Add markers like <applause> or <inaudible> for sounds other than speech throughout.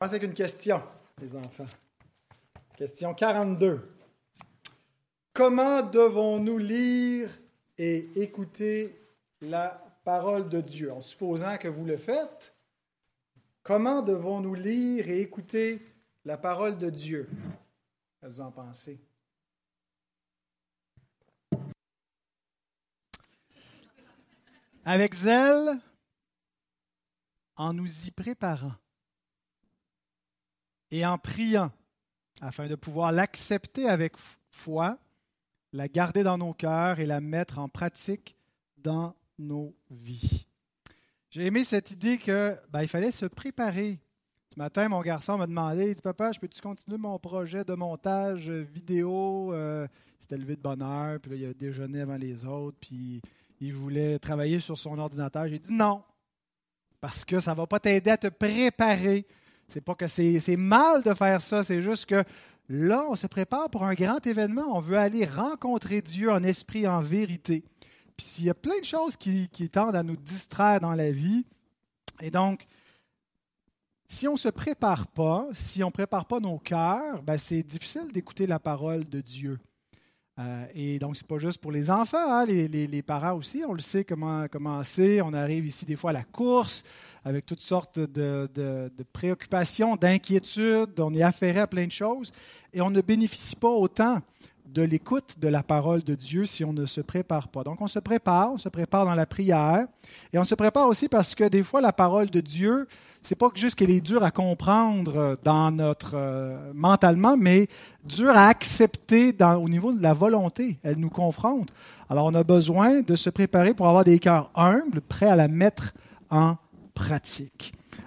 commence avec une question, les enfants. Question 42. Comment devons-nous lire et écouter la parole de Dieu? En supposant que vous le faites, comment devons-nous lire et écouter la parole de Dieu? Qu'est-ce que vous en pensez? Avec zèle, en nous y préparant et en priant afin de pouvoir l'accepter avec foi, la garder dans nos cœurs et la mettre en pratique dans nos vies. J'ai aimé cette idée que ben, fallait se préparer. Ce matin, mon garçon m'a demandé, il dit Papa, je peux-tu continuer mon projet de montage vidéo? Euh, C'était levé de bonne heure, puis là, il a déjeuné avant les autres, puis il voulait travailler sur son ordinateur. J'ai dit non, parce que ça ne va pas t'aider à te préparer c'est pas que c'est mal de faire ça, c'est juste que là, on se prépare pour un grand événement. On veut aller rencontrer Dieu en esprit, en vérité. Puis s'il y a plein de choses qui, tendent à nous distraire dans la vie, et donc, si on ne se prépare pas, si on ne prépare pas nos cœurs, ben c'est difficile d'écouter la parole de Dieu. Euh, et donc, ce n'est pas juste pour les enfants, hein, les, parents aussi, on le sait comment, comment c'est. On arrive ici des fois à la course, avec toutes sortes de, préoccupations, d'inquiétudes, on est affairé à plein de choses, et on ne bénéficie pas autant de l'écoute de la parole de Dieu si on ne se prépare pas. Donc on se prépare, on se prépare dans la prière, et on se prépare aussi parce que des fois la parole de Dieu, c'est pas juste qu'elle est dure à comprendre dans notre euh, mentalement, mais dure à accepter au niveau de la volonté. Elle nous confronte. Alors on a besoin de se préparer pour avoir des cœurs humbles, prêts à la mettre en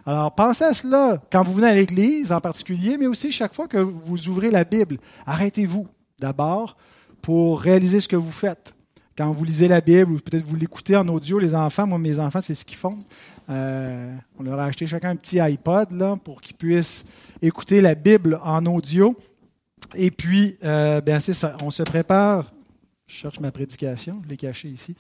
Alors, pensez à cela quand vous venez à l'Église en particulier, mais aussi chaque fois que vous ouvrez la Bible. Arrêtez-vous d'abord pour réaliser ce que vous faites. Quand vous lisez la Bible, ou peut-être vous l'écoutez en audio, les enfants, moi, mes enfants, c'est ce qu'ils font. Euh, on leur a acheté chacun un petit iPod là, pour qu'ils puissent écouter la Bible en audio. Et puis, euh, ben, c'est on se prépare. Je cherche ma prédication, je l'ai cachée ici.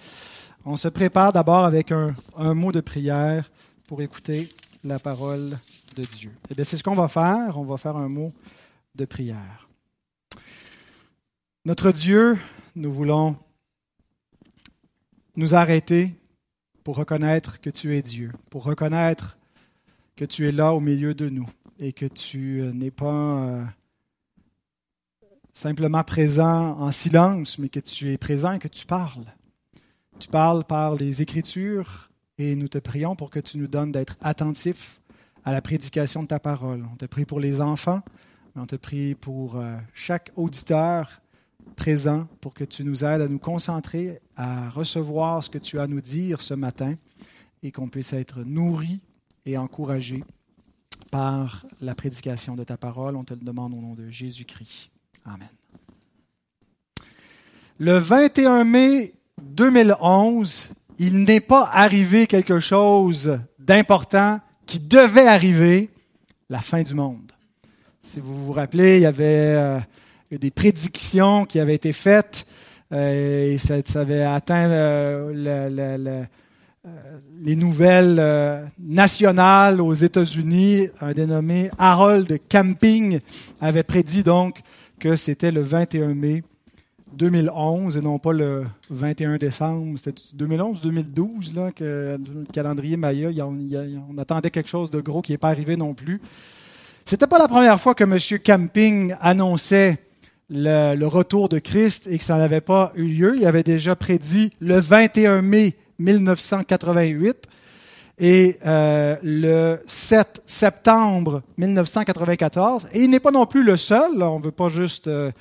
On se prépare d'abord avec un mot de prière pour écouter la parole de Dieu. Eh bien, c'est ce qu'on va faire. On va faire un mot de prière. Notre Dieu, nous voulons nous arrêter pour reconnaître que tu es Dieu, pour reconnaître que tu es là au milieu de nous et que tu n'es pas euh, simplement présent en silence, mais que tu es présent et que tu parles. Tu parles par les Écritures, et nous te prions pour que tu nous donnes d'être attentifs à la prédication de ta parole. On te prie pour les enfants, on te prie pour euh, chaque auditeur présent pour que tu nous aides à nous concentrer, à recevoir ce que tu as à nous dire ce matin et qu'on puisse être nourris et encouragés par la prédication de ta parole. On te le demande au nom de Jésus-Christ. Amen. Le 21 mai 2011, il n'est pas arrivé quelque chose d'important qui devait arriver, la fin du monde. Si vous vous rappelez, il y avait euh, des prédictions qui avaient été faites euh, et ça, avait atteint euh, les nouvelles nationales aux États-Unis. Un dénommé Harold Camping avait prédit donc que c'était le 21 mai 2011 et non pas le 21 décembre. C'était 2011-2012 là, que le calendrier Maya, on, attendait quelque chose de gros qui n'est pas arrivé non plus. C'était pas la première fois que M. Camping annonçait le, retour de Christ et que ça n'avait pas eu lieu. Il avait déjà prédit le 21 mai 1988 et euh, le 7 septembre 1994. Et il n'est pas non plus le seul. On ne veut pas juste euh,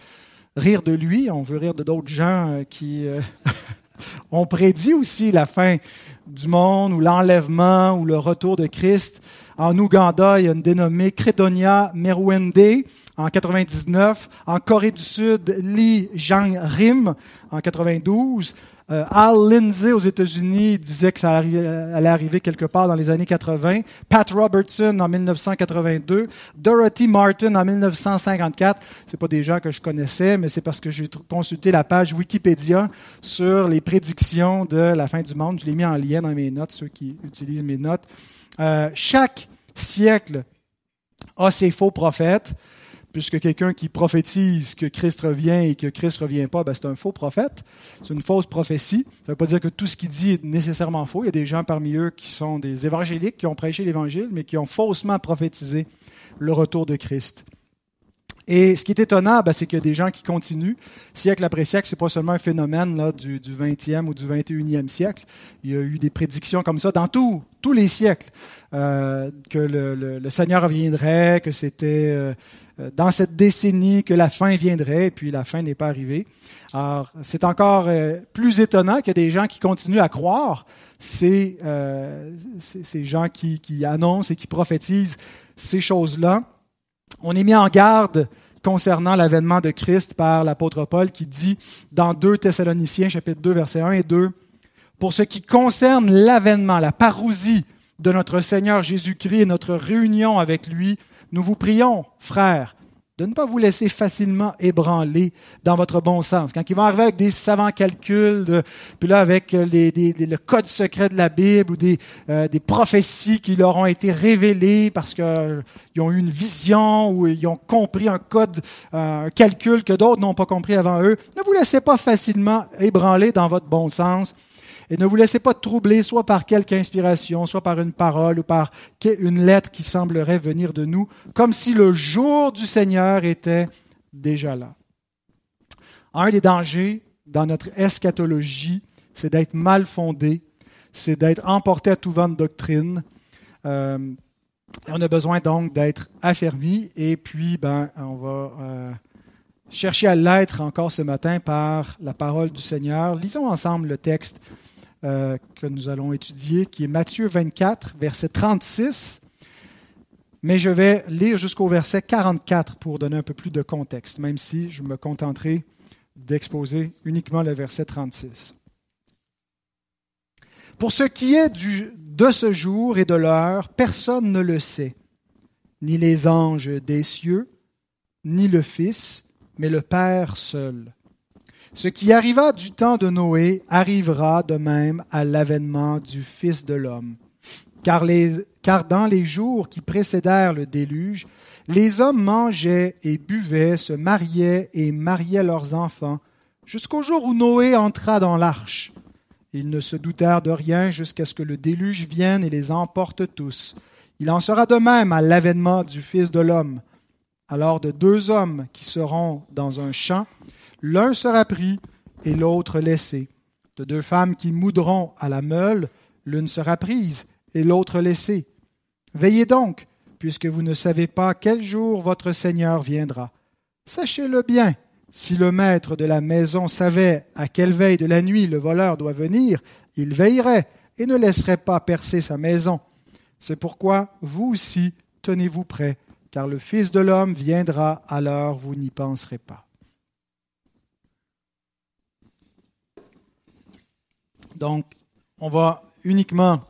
rire de lui, on veut rire de d'autres gens euh, qui euh, <laughs> ont prédit aussi la fin du monde ou l'enlèvement ou le retour de Christ. En Ouganda, il y a une dénommée Credonia Merwende en 99. En Corée du Sud, Lee Jang-rim en 92. Euh, Al Lindsay aux États-Unis disait que ça allait arriver quelque part dans les années 80. Pat Robertson en 1982. Dorothy Martin en 1954. C'est pas des gens que je connaissais, mais c'est parce que j'ai consulté la page Wikipédia sur les prédictions de la fin du monde. Je l'ai mis en lien dans mes notes, ceux qui utilisent mes notes. Euh, chaque siècle a ses faux prophètes, puisque quelqu'un qui prophétise que Christ revient et que Christ revient pas, ben c'est un faux prophète, c'est une fausse prophétie. Ça ne veut pas dire que tout ce qu'il dit est nécessairement faux. Il y a des gens parmi eux qui sont des évangéliques, qui ont prêché l'Évangile, mais qui ont faussement prophétisé le retour de Christ. Et ce qui est étonnant, ben, c'est qu'il y a des gens qui continuent. Siècle après siècle, ce n'est pas seulement un phénomène là, du, du 20e ou du 21e siècle. Il y a eu des prédictions comme ça dans tous les siècles, euh, que le, Seigneur reviendrait, que c'était euh, dans cette décennie que la fin viendrait, et puis la fin n'est pas arrivée. Alors, c'est encore euh, plus étonnant qu'il y a des gens qui continuent à croire ces, ces gens qui, qui annoncent et qui prophétisent ces choses-là on est mis en garde concernant l'avènement de Christ par l'apôtre Paul qui dit dans 2 Thessaloniciens chapitre 2 versets 1 et 2 pour ce qui concerne l'avènement, la parousie de notre Seigneur Jésus-Christ et notre réunion avec lui, nous vous prions, frères, de ne pas vous laisser facilement ébranler dans votre bon sens. Quand ils vont arriver avec des savants calculs, puis là avec les, le code secret de la Bible ou des, euh, prophéties qui leur ont été révélées parce qu'ils euh, ont eu une vision ou ils ont compris un code, euh, un calcul que d'autres n'ont pas compris avant eux, ne vous laissez pas facilement ébranler dans votre bon sens et ne vous laissez pas troubler soit par quelque inspiration, soit par une parole ou par une lettre qui semblerait venir de nous, comme si le jour du Seigneur était déjà là. Un des dangers dans notre eschatologie, c'est d'être mal fondé, c'est d'être emporté à tout vent de doctrine. Euh, on a besoin donc d'être affermi et puis ben, on va euh, chercher à l'être encore ce matin par la parole du Seigneur. Lisons ensemble le texte euh, que nous allons étudier, qui est Matthieu 24, verset 36. Mais je vais lire jusqu'au verset 44 pour donner un peu plus de contexte, même si je me contenterai d'exposer uniquement le verset 36. Pour ce qui est du, de ce jour et de l'heure, personne ne le sait, ni les anges des cieux, ni le Fils, mais le Père seul. Ce qui arriva du temps de Noé arrivera de même à l'avènement du Fils de l'homme. Car, car dans les jours qui précédèrent le déluge, les hommes mangeaient et buvaient, se mariaient et mariaient leurs enfants, jusqu'au jour où Noé entra dans l'arche. Ils ne se doutèrent de rien jusqu'à ce que le déluge vienne et les emporte tous. Il en sera de même à l'avènement du Fils de l'homme. Alors de deux hommes qui seront dans un champ, l'un sera pris et l'autre laissé. De deux femmes qui moudront à la meule, l'une sera prise et l'autre laissée. Veillez donc, puisque vous ne savez pas quel jour votre Seigneur viendra. Sachez-le bien, si le maître de la maison savait à quelle veille de la nuit le voleur doit venir, il veillerait et ne laisserait pas percer sa maison. C'est pourquoi vous aussi tenez-vous prêts, car le Fils de l'homme viendra à l'heure vous n'y penserez pas. Donc, on va uniquement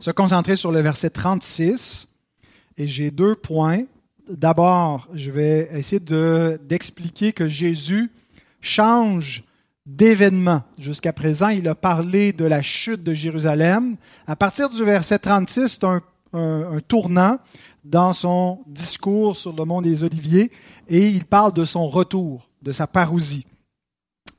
se concentrer sur le verset 36 et j'ai deux points. D'abord, je vais essayer d'expliquer que Jésus change d'événement. Jusqu'à présent, il a parlé de la chute de Jérusalem. À partir du verset 36, c'est un, un, tournant dans son discours sur le mont des Oliviers et il parle de son retour, de sa parousie.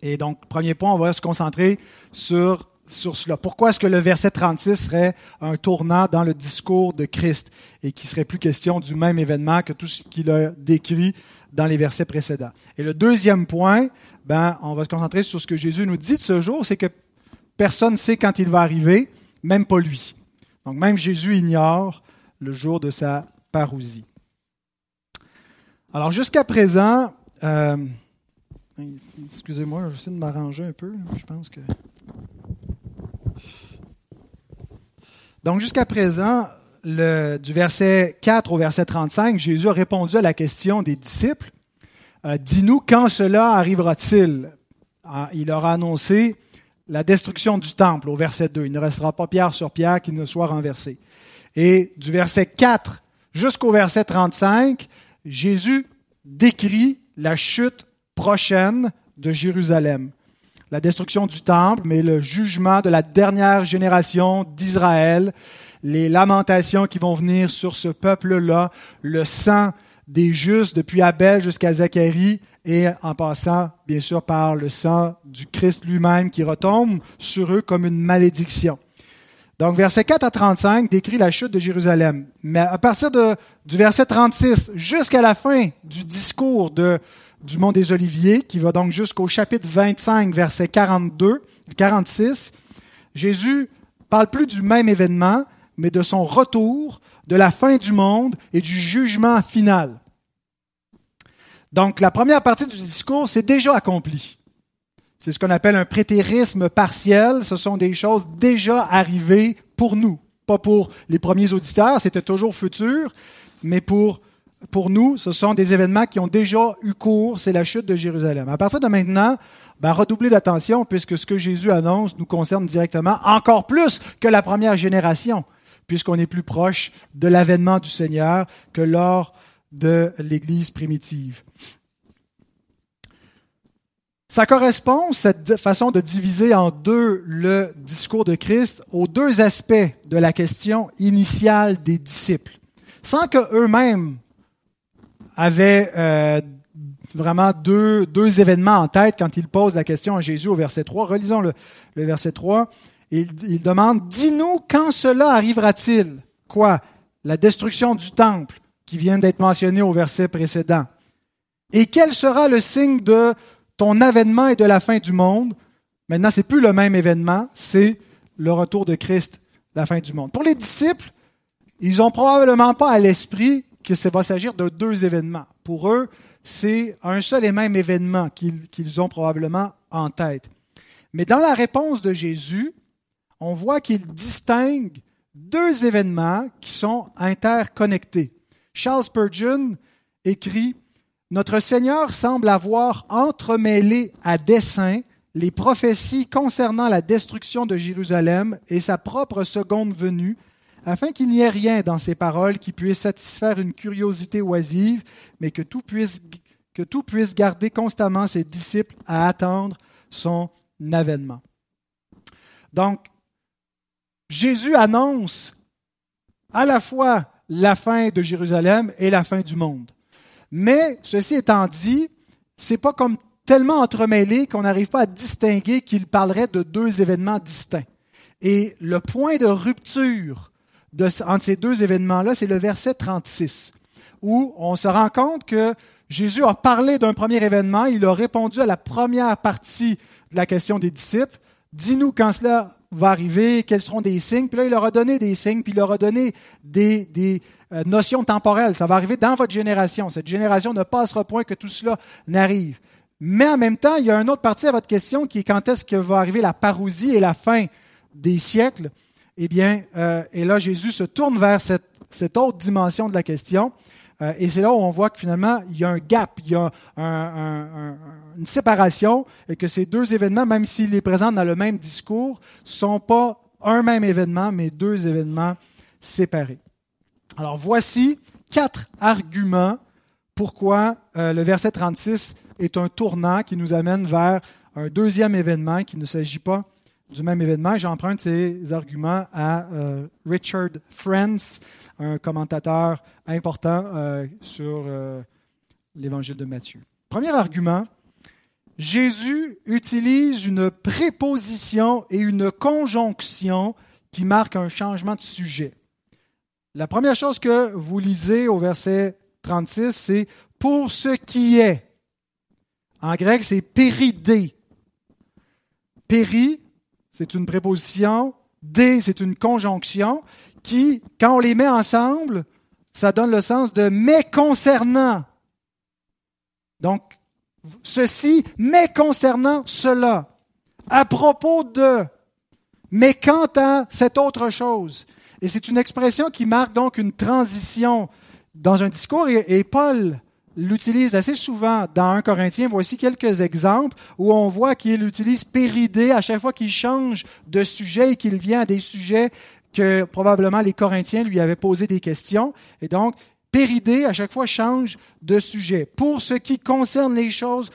Et donc, premier point, on va se concentrer sur, sur cela. Pourquoi est-ce que le verset 36 serait un tournant dans le discours de Christ et qu'il serait plus question du même événement que tout ce qu'il a décrit dans les versets précédents? Et le deuxième point, ben, on va se concentrer sur ce que Jésus nous dit de ce jour, c'est que personne ne sait quand il va arriver, même pas lui. Donc, même Jésus ignore le jour de sa parousie. Alors, jusqu'à présent, euh, Excusez-moi, j'essaie de m'arranger un peu. Je pense que. Donc, jusqu'à présent, du verset 4 au verset 35, Jésus a répondu à la question des disciples euh, Dis-nous quand cela arrivera-t-il ah, Il leur a annoncé la destruction du temple au verset 2. Il ne restera pas pierre sur pierre qui ne soit renversé. Et du verset 4 jusqu'au verset 35, Jésus décrit la chute prochaine de Jérusalem. La destruction du temple, mais le jugement de la dernière génération d'Israël. les lamentations qui vont venir sur ce peuple-là, le sang des justes depuis Abel jusqu'à Zacharie et en passant bien sûr par le sang du Christ lui-même qui retombe sur eux comme une malédiction. Donc verset 4 à 35 décrit la chute de Jérusalem. Mais à partir de, du verset 36 jusqu'à la fin du discours de, du Mont des Oliviers, qui va donc jusqu'au chapitre 25, verset 42, 46, Jésus parle plus du même événement, mais de son retour, de la fin du monde et du jugement final. Donc la première partie du discours, c'est déjà accompli. C'est ce qu'on appelle un prétérisme partiel. Ce sont des choses déjà arrivées pour nous. Pas pour les premiers auditeurs, c'était toujours futur, mais pour, pour nous, ce sont des événements qui ont déjà eu cours. C'est la chute de Jérusalem. À partir de maintenant, ben, redoubler d'attention puisque ce que Jésus annonce nous concerne directement encore plus que la première génération, puisqu'on est plus proche de l'avènement du Seigneur que lors de l'Église primitive. Ça correspond, cette façon de diviser en deux le discours de Christ, aux deux aspects de la question initiale des disciples, sans qu'eux-mêmes avaient euh, vraiment deux, deux événements en tête quand il pose la question à Jésus au verset 3. Relisons le, verset 3. Il, demande, Dis-nous quand cela arrivera-t-il? Quoi? La destruction du temple qui vient d'être mentionné au verset précédent. Et quel sera le signe de ton avènement et de la fin du monde? Maintenant, c'est plus le même événement, c'est le retour de Christ, la fin du monde. Pour les disciples, ils n'ont probablement pas à l'esprit que ça va s'agir de deux événements. Pour eux, c'est un seul et même événement qu'ils ont probablement en tête. Mais dans la réponse de Jésus, on voit qu'il distingue deux événements qui sont interconnectés. Charles Spurgeon écrit Notre Seigneur semble avoir entremêlé à dessein les prophéties concernant la destruction de Jérusalem et sa propre seconde venue afin qu'il n'y ait rien dans ces paroles qui puisse satisfaire une curiosité oisive, mais que tout puisse, que tout puisse garder constamment ses disciples à attendre son avènement. Donc, Jésus annonce à la fois la fin de Jérusalem et la fin du monde. Mais, ceci étant dit, c'est pas comme tellement entremêlé qu'on n'arrive pas à distinguer qu'il parlerait de deux événements distincts. Et le point de rupture entre ces deux événements-là, c'est le verset 36, où on se rend compte que Jésus a parlé d'un premier événement, il a répondu à la première partie de la question des disciples. Dis-nous quand cela va arriver, quels seront des signes. Puis là, il leur a donné des signes, puis il leur a donné des, des euh, notions temporelles. Ça va arriver dans votre génération. Cette génération ne passera point que tout cela n'arrive. Mais en même temps, il y a une autre partie à votre question qui est quand est-ce que va arriver la parousie et la fin des siècles. Eh bien, euh, et là, Jésus se tourne vers cette, autre dimension de la question. Euh, et c'est là où on voit que finalement, il y a un gap, il y a une séparation, et que ces deux événements, même s'ils les présentent dans le même discours, sont pas un même événement, mais deux événements séparés. Alors voici quatre arguments pourquoi euh, le verset 36 est un tournant qui nous amène vers un deuxième événement, qui ne s'agit pas du même événement. J'emprunte ces arguments à euh, Richard Friends, un commentateur important euh, sur euh, l'évangile de Matthieu. Premier argument, Jésus utilise une préposition et une conjonction qui marquent un changement de sujet. La première chose que vous lisez au verset 36, c'est pour ce qui est. En grec, c'est péridé. Péri, c'est une préposition. D, c'est une conjonction qui, quand on les met ensemble, ça donne le sens de mais concernant. Donc, ceci, mais concernant cela. À propos de, mais quant à cette autre chose. Et c'est une expression qui marque donc une transition dans un discours. Et, Paul l'utilise assez souvent dans 1 Corinthiens. Voici quelques exemples où on voit qu'il utilise péridé à chaque fois qu'il change de sujet et qu'il vient à des sujets que probablement les Corinthiens lui avaient posé des questions. Et donc, péridé à chaque fois change de sujet. Pour ce qui concerne les choses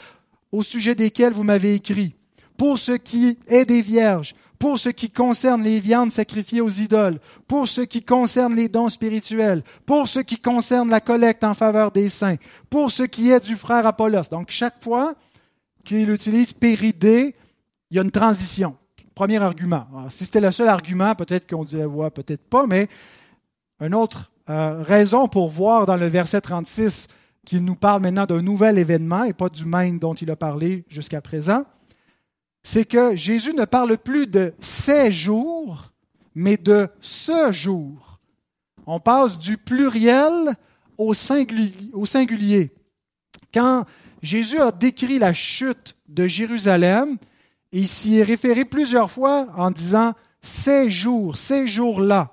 au sujet desquelles vous m'avez écrit, pour ce qui est des vierges, pour ce qui concerne les viandes sacrifiées aux idoles, pour ce qui concerne les dons spirituels, pour ce qui concerne la collecte en faveur des saints, pour ce qui est du frère Apollos. Donc chaque fois qu'il utilise péridée, il y a une transition. Premier argument. si c'était le seul argument, peut-être qu'on dirait ouais, peut-être pas, mais une autre euh, raison pour voir dans le verset 36 qu'il nous parle maintenant d'un nouvel événement et pas du même dont il a parlé jusqu'à présent, c'est que Jésus ne parle plus de ces jours, mais de ce jour. On passe du pluriel au singulier. Quand Jésus a décrit la chute de Jérusalem, il s'y est référé plusieurs fois en disant ces jours, ces jours-là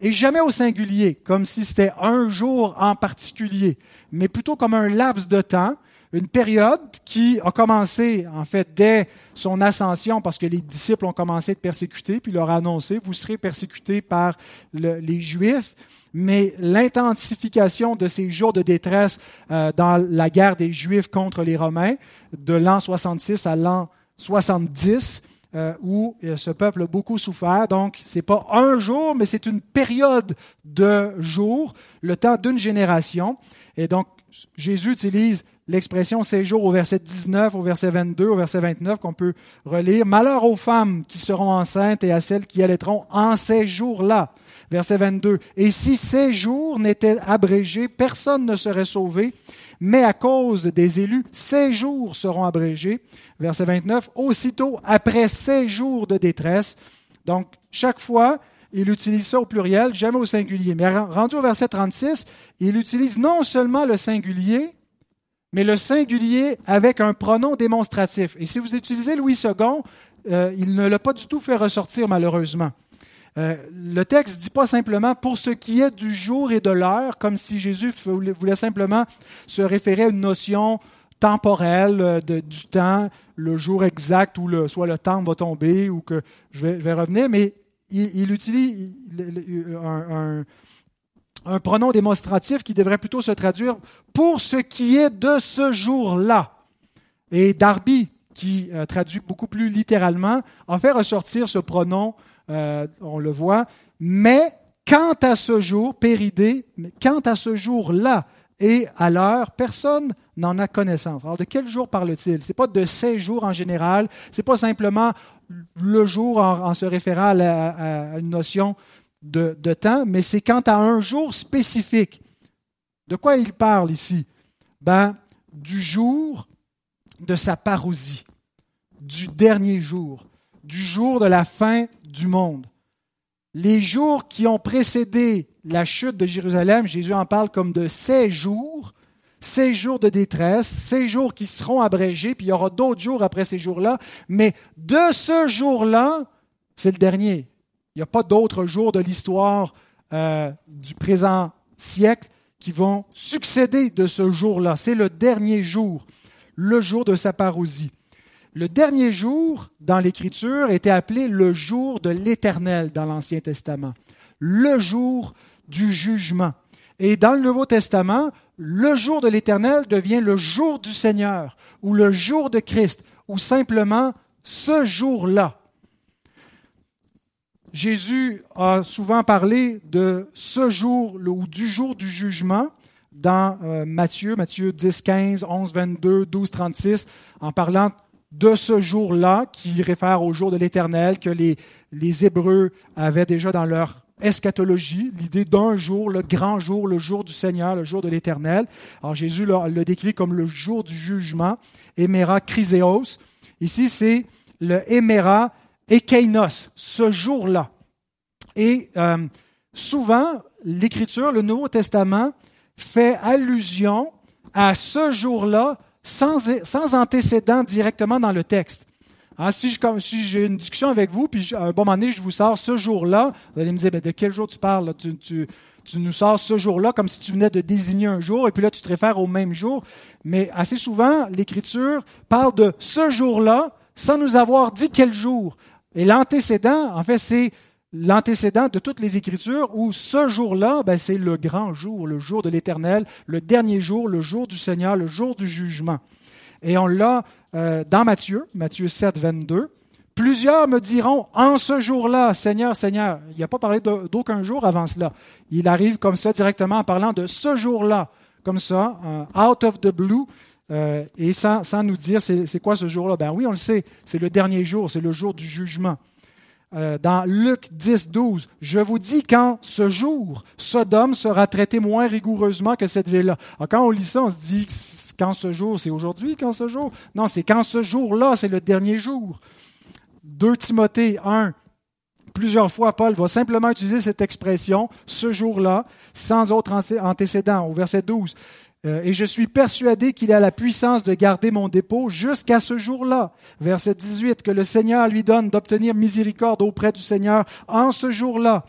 et jamais au singulier, comme si c'était un jour en particulier, mais plutôt comme un laps de temps, une période qui a commencé en fait dès son ascension parce que les disciples ont commencé à être persécutés, puis leur a annoncé, vous serez persécutés par les Juifs, mais l'intensification de ces jours de détresse euh, dans la guerre des Juifs contre les Romains, de l'an 66 à l'an 70, euh, où euh, ce peuple a beaucoup souffert. Donc, ce n'est pas un jour, mais c'est une période de jours, le temps d'une génération. Et donc, Jésus utilise l'expression ces jours au verset 19, au verset 22, au verset 29 qu'on peut relire. Malheur aux femmes qui seront enceintes et à celles qui allaiteront en ces jours-là. Verset 22. Et si ces jours n'étaient abrégés, personne ne serait sauvé, mais à cause des élus, ces jours seront abrégés. Verset 29, aussitôt après ces jours de détresse. Donc, chaque fois, il utilise ça au pluriel, jamais au singulier. Mais rendu au verset 36, il utilise non seulement le singulier, mais le singulier avec un pronom démonstratif. Et si vous utilisez Louis II, euh, il ne l'a pas du tout fait ressortir malheureusement. Euh, le texte ne dit pas simplement pour ce qui est du jour et de l'heure, comme si Jésus voulait simplement se référer à une notion temporelle euh, du temps, le jour exact où soit le temps va tomber ou que je vais, revenir, mais il, utilise un, pronom démonstratif qui devrait plutôt se traduire pour ce qui est de ce jour-là. Et Darby, qui euh, traduit beaucoup plus littéralement, en fait ressortir ce pronom euh, on le voit. Mais quant à ce jour, péridé, quant à ce jour-là et à l'heure, personne n'en a connaissance. Alors, de quel jour parle-t-il? Ce n'est pas de ces jours en général, ce n'est pas simplement le jour en, se référant à, une notion de, temps, mais c'est quant à un jour spécifique. De quoi il parle ici? Ben, Du jour de sa parousie, du dernier jour, du jour de la fin du monde. Les jours qui ont précédé la chute de Jérusalem, Jésus en parle comme de ces jours, ces jours de détresse, ces jours qui seront abrégés, puis il y aura d'autres jours après ces jours-là, mais de ce jour-là, c'est le dernier. Il n'y a pas d'autres jours de l'histoire euh, du présent siècle qui vont succéder de ce jour-là. C'est le dernier jour, le jour de sa parousie. Le dernier jour dans l'Écriture était appelé le jour de l'Éternel dans l'Ancien Testament, le jour du jugement. Et dans le Nouveau Testament, le jour de l'Éternel devient le jour du Seigneur ou le jour de Christ ou simplement ce jour-là. Jésus a souvent parlé de ce jour ou du jour du jugement dans euh, Matthieu, Matthieu 10, 15, 11, 22, 12, 36, en parlant de ce jour-là, qui réfère au jour de l'Éternel, que les, les Hébreux avaient déjà dans leur eschatologie, l'idée d'un jour, le grand jour, le jour du Seigneur, le jour de l'Éternel. Alors Jésus le, décrit comme le jour du jugement, Éméra Chryséos. Ici, c'est le Ekeinos, ce jour-là. Et euh, souvent, l'Écriture, le Nouveau Testament, fait allusion à ce jour-là sans, antécédent directement dans le texte. Hein, si, j'ai une discussion avec vous, puis à un bon moment donné, je vous sors ce jour-là, vous allez me dire, de quel jour tu parles? Tu, nous sors ce jour-là comme si tu venais de désigner un jour, et puis là, tu te réfères au même jour. Mais assez souvent, l'Écriture parle de ce jour-là sans nous avoir dit quel jour. Et l'antécédent, en fait, c'est l'antécédent de toutes les Écritures où ce jour-là, ben, c'est le grand jour, le jour de l'Éternel, le dernier jour, le jour du Seigneur, le jour du jugement. Et on l'a euh, dans Matthieu, Matthieu 7, 22, Plusieurs me diront en ce jour-là, Seigneur, Seigneur. Il n'a pas parlé d'aucun jour avant cela. Il arrive comme ça directement en parlant de ce jour-là, comme ça, out of the blue, euh, et sans, nous dire c'est quoi ce jour-là. Ben oui, on le sait, c'est le dernier jour, c'est le jour du jugement. Euh, dans Luc 10, 12, je vous dis qu'en ce jour, Sodome sera traité moins rigoureusement que cette ville-là. Quand on lit ça, on se dit qu'en ce jour, c'est aujourd'hui, qu'en ce jour? Non, c'est qu'en ce jour-là, c'est le dernier jour. 2 Timothée 1, plusieurs fois, Paul va simplement utiliser cette expression, ce jour-là, sans autre antécédent, au verset 12. Euh, et je suis persuadé qu'il a la puissance de garder mon dépôt jusqu'à ce jour-là. Verset 18, que le Seigneur lui donne d'obtenir miséricorde auprès du Seigneur en ce jour-là.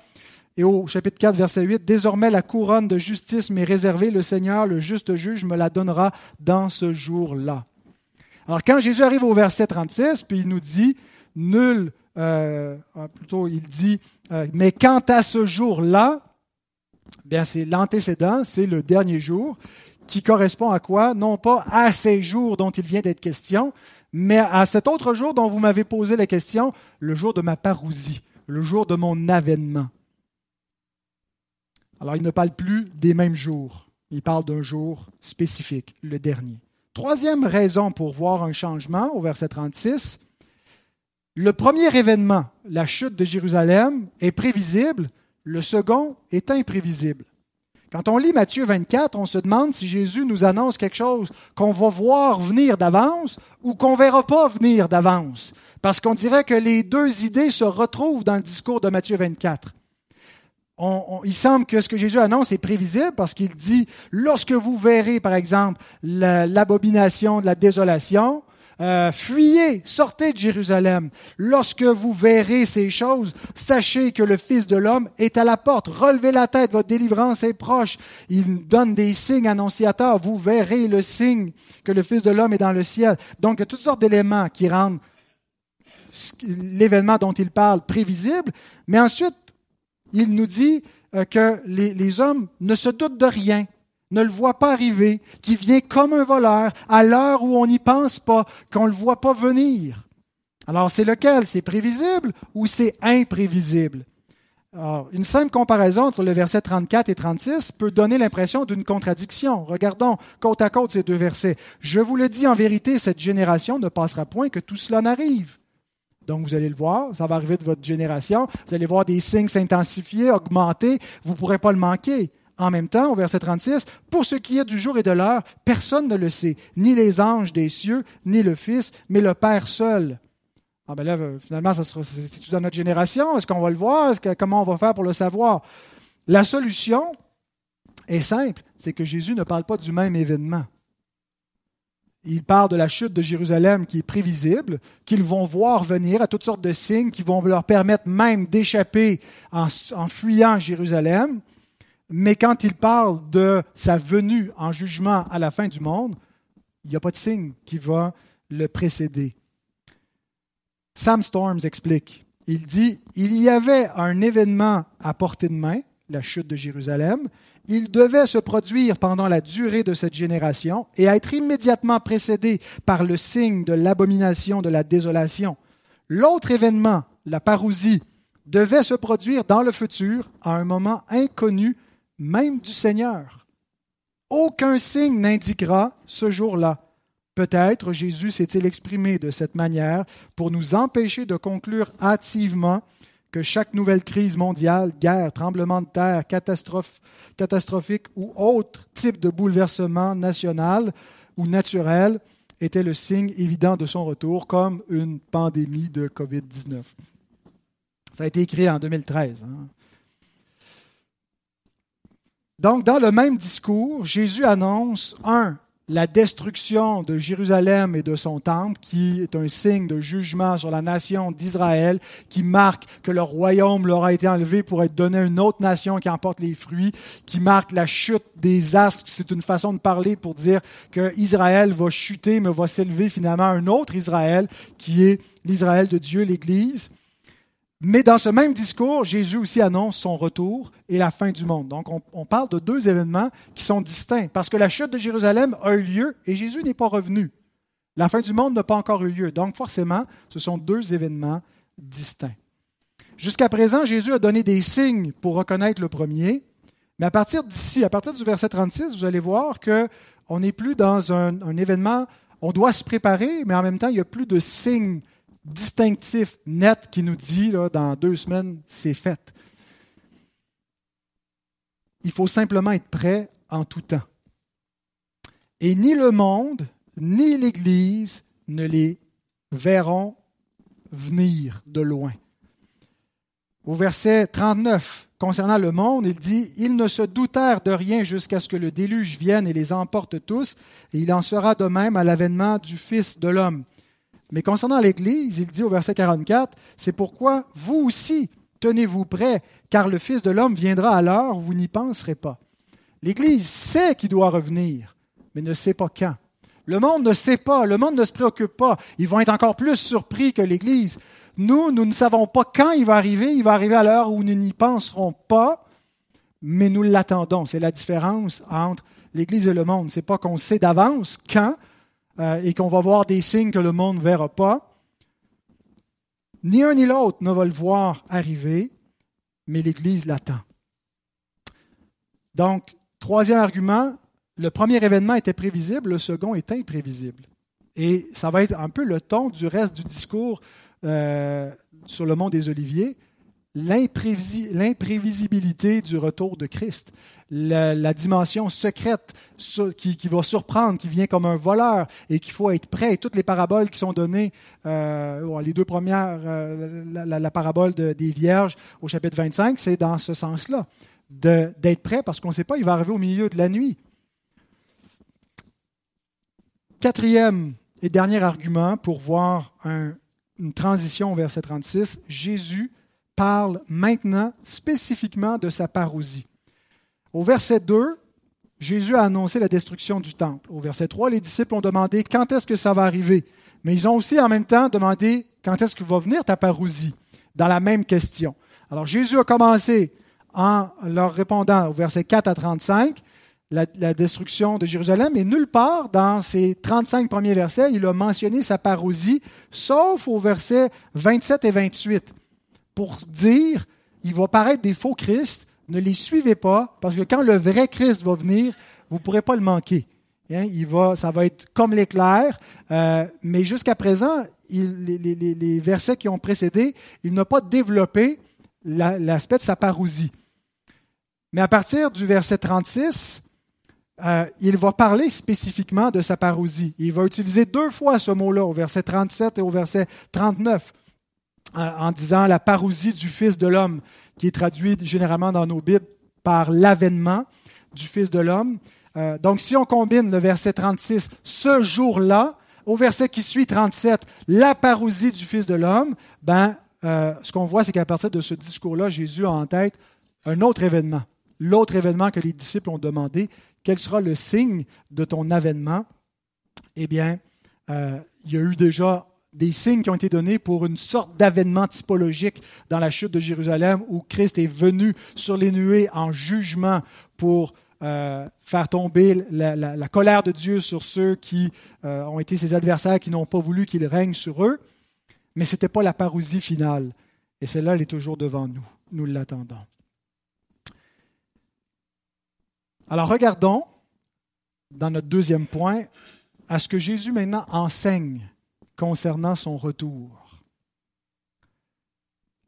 Et au chapitre 4, verset 8, Désormais la couronne de justice m'est réservée, le Seigneur, le juste juge, me la donnera dans ce jour-là. Alors quand Jésus arrive au verset 36, puis il nous dit, Nul, euh, ah, plutôt il dit, euh, mais quant à ce jour-là, bien c'est l'antécédent, c'est le dernier jour qui correspond à quoi? Non pas à ces jours dont il vient d'être question, mais à cet autre jour dont vous m'avez posé la question, le jour de ma parousie, le jour de mon avènement. Alors il ne parle plus des mêmes jours, il parle d'un jour spécifique, le dernier. Troisième raison pour voir un changement au verset 36, le premier événement, la chute de Jérusalem, est prévisible, le second est imprévisible. Quand on lit Matthieu 24, on se demande si Jésus nous annonce quelque chose qu'on va voir venir d'avance ou qu'on ne verra pas venir d'avance. Parce qu'on dirait que les deux idées se retrouvent dans le discours de Matthieu 24. il semble que ce que Jésus annonce est prévisible parce qu'il dit, lorsque vous verrez, par exemple, l'abomination de la désolation, euh, fuyez, sortez de Jérusalem. Lorsque vous verrez ces choses, sachez que le Fils de l'homme est à la porte. Relevez la tête, votre délivrance est proche. Il donne des signes annonciateurs. Vous verrez le signe que le Fils de l'homme est dans le ciel. Donc, il y a toutes sortes d'éléments qui rendent l'événement dont il parle prévisible. Mais ensuite, il nous dit euh, que les hommes ne se doutent de rien ne le voit pas arriver, qui vient comme un voleur à l'heure où on n'y pense pas, qu'on ne le voit pas venir. Alors c'est lequel? C'est prévisible ou c'est imprévisible? Alors, Une simple comparaison entre le verset 34 et 36 peut donner l'impression d'une contradiction. Regardons côte à côte ces deux versets. Je vous le dis en vérité, cette génération ne passera point que tout cela n'arrive. Donc, vous allez le voir, ça va arriver de votre génération. Vous allez voir des signes s'intensifier, augmenter. Vous ne pourrez pas le manquer. En même temps, au verset 36, Pour ce qui est du jour et de l'heure, personne ne le sait, ni les anges des cieux, ni le Fils, mais le Père seul. Ah ben là, finalement, ça sera, c'est dans notre génération? Est-ce qu'on va le voir? comment on va faire pour le savoir? La solution est simple, c'est que Jésus ne parle pas du même événement. Il parle de la chute de Jérusalem qui est prévisible, qu'ils vont voir venir à toutes sortes de signes qui vont leur permettre même d'échapper en fuyant Jérusalem. Mais quand il parle de sa venue en jugement à la fin du monde, il n'y a pas de signe qui va le précéder. Sam Storms explique. Il dit Il y avait un événement à portée de main, la chute de Jérusalem. Il devait se produire pendant la durée de cette génération et être immédiatement précédé par le signe de l'abomination de la désolation. L'autre événement, la parousie, devait se produire dans le futur à un moment inconnu même du Seigneur. Aucun signe n'indiquera ce jour-là. Peut-être Jésus s'est-il exprimé de cette manière pour nous empêcher de conclure hâtivement que chaque nouvelle crise mondiale, guerre, tremblement de terre, catastrophe, catastrophique ou autre type de bouleversement national ou naturel était le signe évident de son retour, comme une pandémie de COVID-19. Ça a été écrit en 2013. Donc, dans le même discours, Jésus annonce, un, la destruction de Jérusalem et de son temple, qui est un signe de jugement sur la nation d'Israël, qui marque que le royaume leur a été enlevé pour être donné à une autre nation qui emporte les fruits, qui marque la chute des astres. C'est une façon de parler pour dire que Israël va chuter, mais va s'élever finalement un autre Israël, qui est l'Israël de Dieu, l'Église. Mais dans ce même discours, Jésus aussi annonce son retour et la fin du monde. Donc on, parle de deux événements qui sont distincts, parce que la chute de Jérusalem a eu lieu et Jésus n'est pas revenu. La fin du monde n'a pas encore eu lieu. Donc forcément, ce sont deux événements distincts. Jusqu'à présent, Jésus a donné des signes pour reconnaître le premier, mais à partir d'ici, à partir du verset 36, vous allez voir que on n'est plus dans un, un, événement, on doit se préparer, mais en même temps, il n'y a plus de signes distinctifs nets qui nous dit, là, dans deux semaines, c'est fait. Il faut simplement être prêt en tout temps. Et ni le monde, ni l'Église ne les verront venir de loin. Au verset 39, concernant le monde, il dit, Ils ne se doutèrent de rien jusqu'à ce que le déluge vienne et les emporte tous, et il en sera de même à l'avènement du Fils de l'homme. Mais concernant l'Église, il dit au verset 44, C'est pourquoi vous aussi, tenez-vous prêts, car le Fils de l'homme viendra à l'heure où vous n'y penserez pas. L'Église sait qu'il doit revenir, mais ne sait pas quand. Le monde ne sait pas, le monde ne se préoccupe pas. Ils vont être encore plus surpris que l'Église. Nous, nous ne savons pas quand il va arriver. Il va arriver à l'heure où nous n'y penserons pas, mais nous l'attendons. C'est la différence entre l'Église et le monde. Ce n'est pas qu'on sait d'avance quand euh, et qu'on va voir des signes que le monde ne verra pas. Ni un ni l'autre ne va le voir arriver, mais l'Église l'attend. Donc, troisième argument, le premier événement était prévisible, le second est imprévisible. Et ça va être un peu le ton du reste du discours euh, sur le mont des Oliviers, l'imprévisibilité du retour de Christ, la, dimension secrète qui, va surprendre, qui vient comme un voleur et qu'il faut être prêt. Toutes les paraboles qui sont données, euh, les deux premières, euh, la, parabole des Vierges au chapitre 25, c'est dans ce sens-là, d'être prêt parce qu'on ne sait pas, il va arriver au milieu de la nuit. Quatrième et dernier argument pour voir une transition au verset 36, Jésus parle maintenant spécifiquement de sa parousie. Au verset 2, Jésus a annoncé la destruction du temple. Au verset 3, les disciples ont demandé quand est-ce que ça va arriver? Mais ils ont aussi en même temps demandé quand est-ce que va venir ta parousie, dans la même question. Alors Jésus a commencé en leur répondant au verset 4 à 35, la, destruction de Jérusalem, et nulle part dans ces 35 premiers versets, il a mentionné sa parousie, sauf au verset 27 et 28, pour dire, il va paraître des faux Christ, ne les suivez pas, parce que quand le vrai Christ va venir, vous ne pourrez pas le manquer. Hein, il va, ça va être comme l'éclair, euh, mais jusqu'à présent, les, versets qui ont précédé, il n'a pas développé l'aspect de sa parousie. Mais à partir du verset 36, euh, il va parler spécifiquement de sa parousie. Il va utiliser deux fois ce mot-là, au verset 37 et au verset 39, euh, en disant la parousie du Fils de l'homme, qui est traduit généralement dans nos Bibles par l'avènement du Fils de l'homme. Euh, donc, si on combine le verset 36, ce jour-là, au verset qui suit 37, la parousie du Fils de l'homme, ben, ce qu'on voit, c'est qu'à partir de ce discours-là, Jésus a en tête un autre événement, l'autre événement que les disciples ont demandé, quel sera le signe de ton avènement? Eh bien, euh, il y a eu déjà des signes qui ont été donnés pour une sorte d'avènement typologique dans la chute de Jérusalem où Christ est venu sur les nuées en jugement pour euh, faire tomber la, colère de Dieu sur ceux qui euh, ont été ses adversaires, qui n'ont pas voulu qu'il règne sur eux. Mais ce n'était pas la parousie finale. Et celle-là, elle est toujours devant nous. Nous l'attendons. Alors regardons, dans notre deuxième point, à ce que Jésus maintenant enseigne concernant son retour.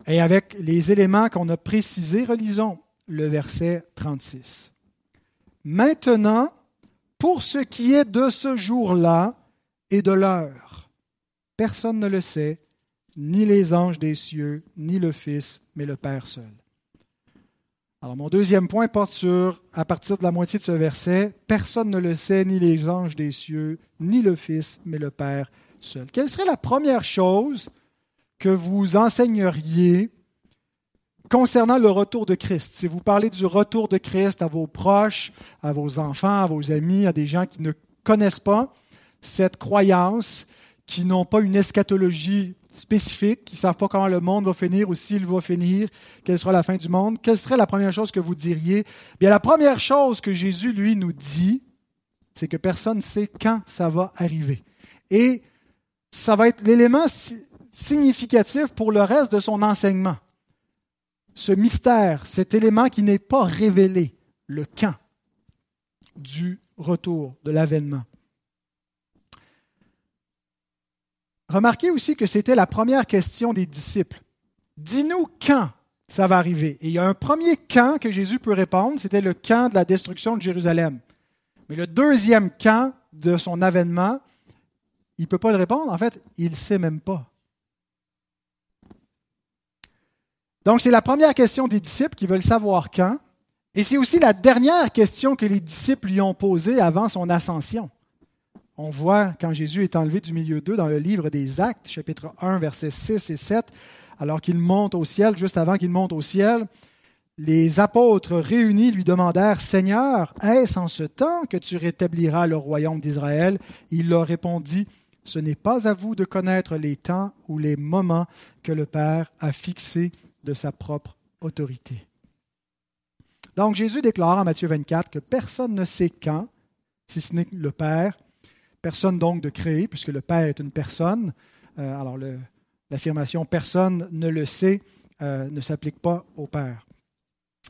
Et avec les éléments qu'on a précisés, relisons le verset 36. Maintenant, pour ce qui est de ce jour-là et de l'heure, personne ne le sait, ni les anges des cieux, ni le Fils, mais le Père seul. Alors, mon deuxième point porte sur, à partir de la moitié de ce verset, personne ne le sait, ni les anges des cieux, ni le Fils, mais le Père Quelle serait la première chose que vous enseigneriez concernant le retour de Christ? Si vous parlez du retour de Christ à vos proches, à vos enfants, à vos amis, à des gens qui ne connaissent pas cette croyance, qui n'ont pas une eschatologie spécifiques, qui ne savent pas comment le monde va finir ou s'il va finir, quelle sera la fin du monde, quelle serait la première chose que vous diriez? Bien, la première chose que Jésus, lui, nous dit, c'est que personne ne sait quand ça va arriver. Et ça va être l'élément significatif pour le reste de son enseignement. Ce mystère, cet élément qui n'est pas révélé, le quand du retour, de l'avènement. Remarquez aussi que c'était la première question des disciples. Dis-nous quand ça va arriver. Et il y a un premier quand que Jésus peut répondre, c'était le quand de la destruction de Jérusalem. Mais le deuxième quand de son avènement, il ne peut pas le répondre. En fait, il ne sait même pas. Donc, c'est la première question des disciples qui veulent savoir quand. Et c'est aussi la dernière question que les disciples lui ont posée avant son ascension. On voit quand Jésus est enlevé du milieu d'eux dans le livre des Actes, chapitre 1, versets 6 et 7, alors qu'il monte au ciel, juste avant qu'il monte au ciel, les apôtres réunis lui demandèrent, Seigneur, est-ce en ce temps que tu rétabliras le royaume d'Israël? Il leur répondit, Ce n'est pas à vous de connaître les temps ou les moments que le Père a fixés de sa propre autorité. Donc Jésus déclare en Matthieu 24 que personne ne sait quand, si ce n'est le Père, personne donc de créer, puisque le Père est une personne. Euh, alors l'affirmation personne ne le sait euh, ne s'applique pas au Père,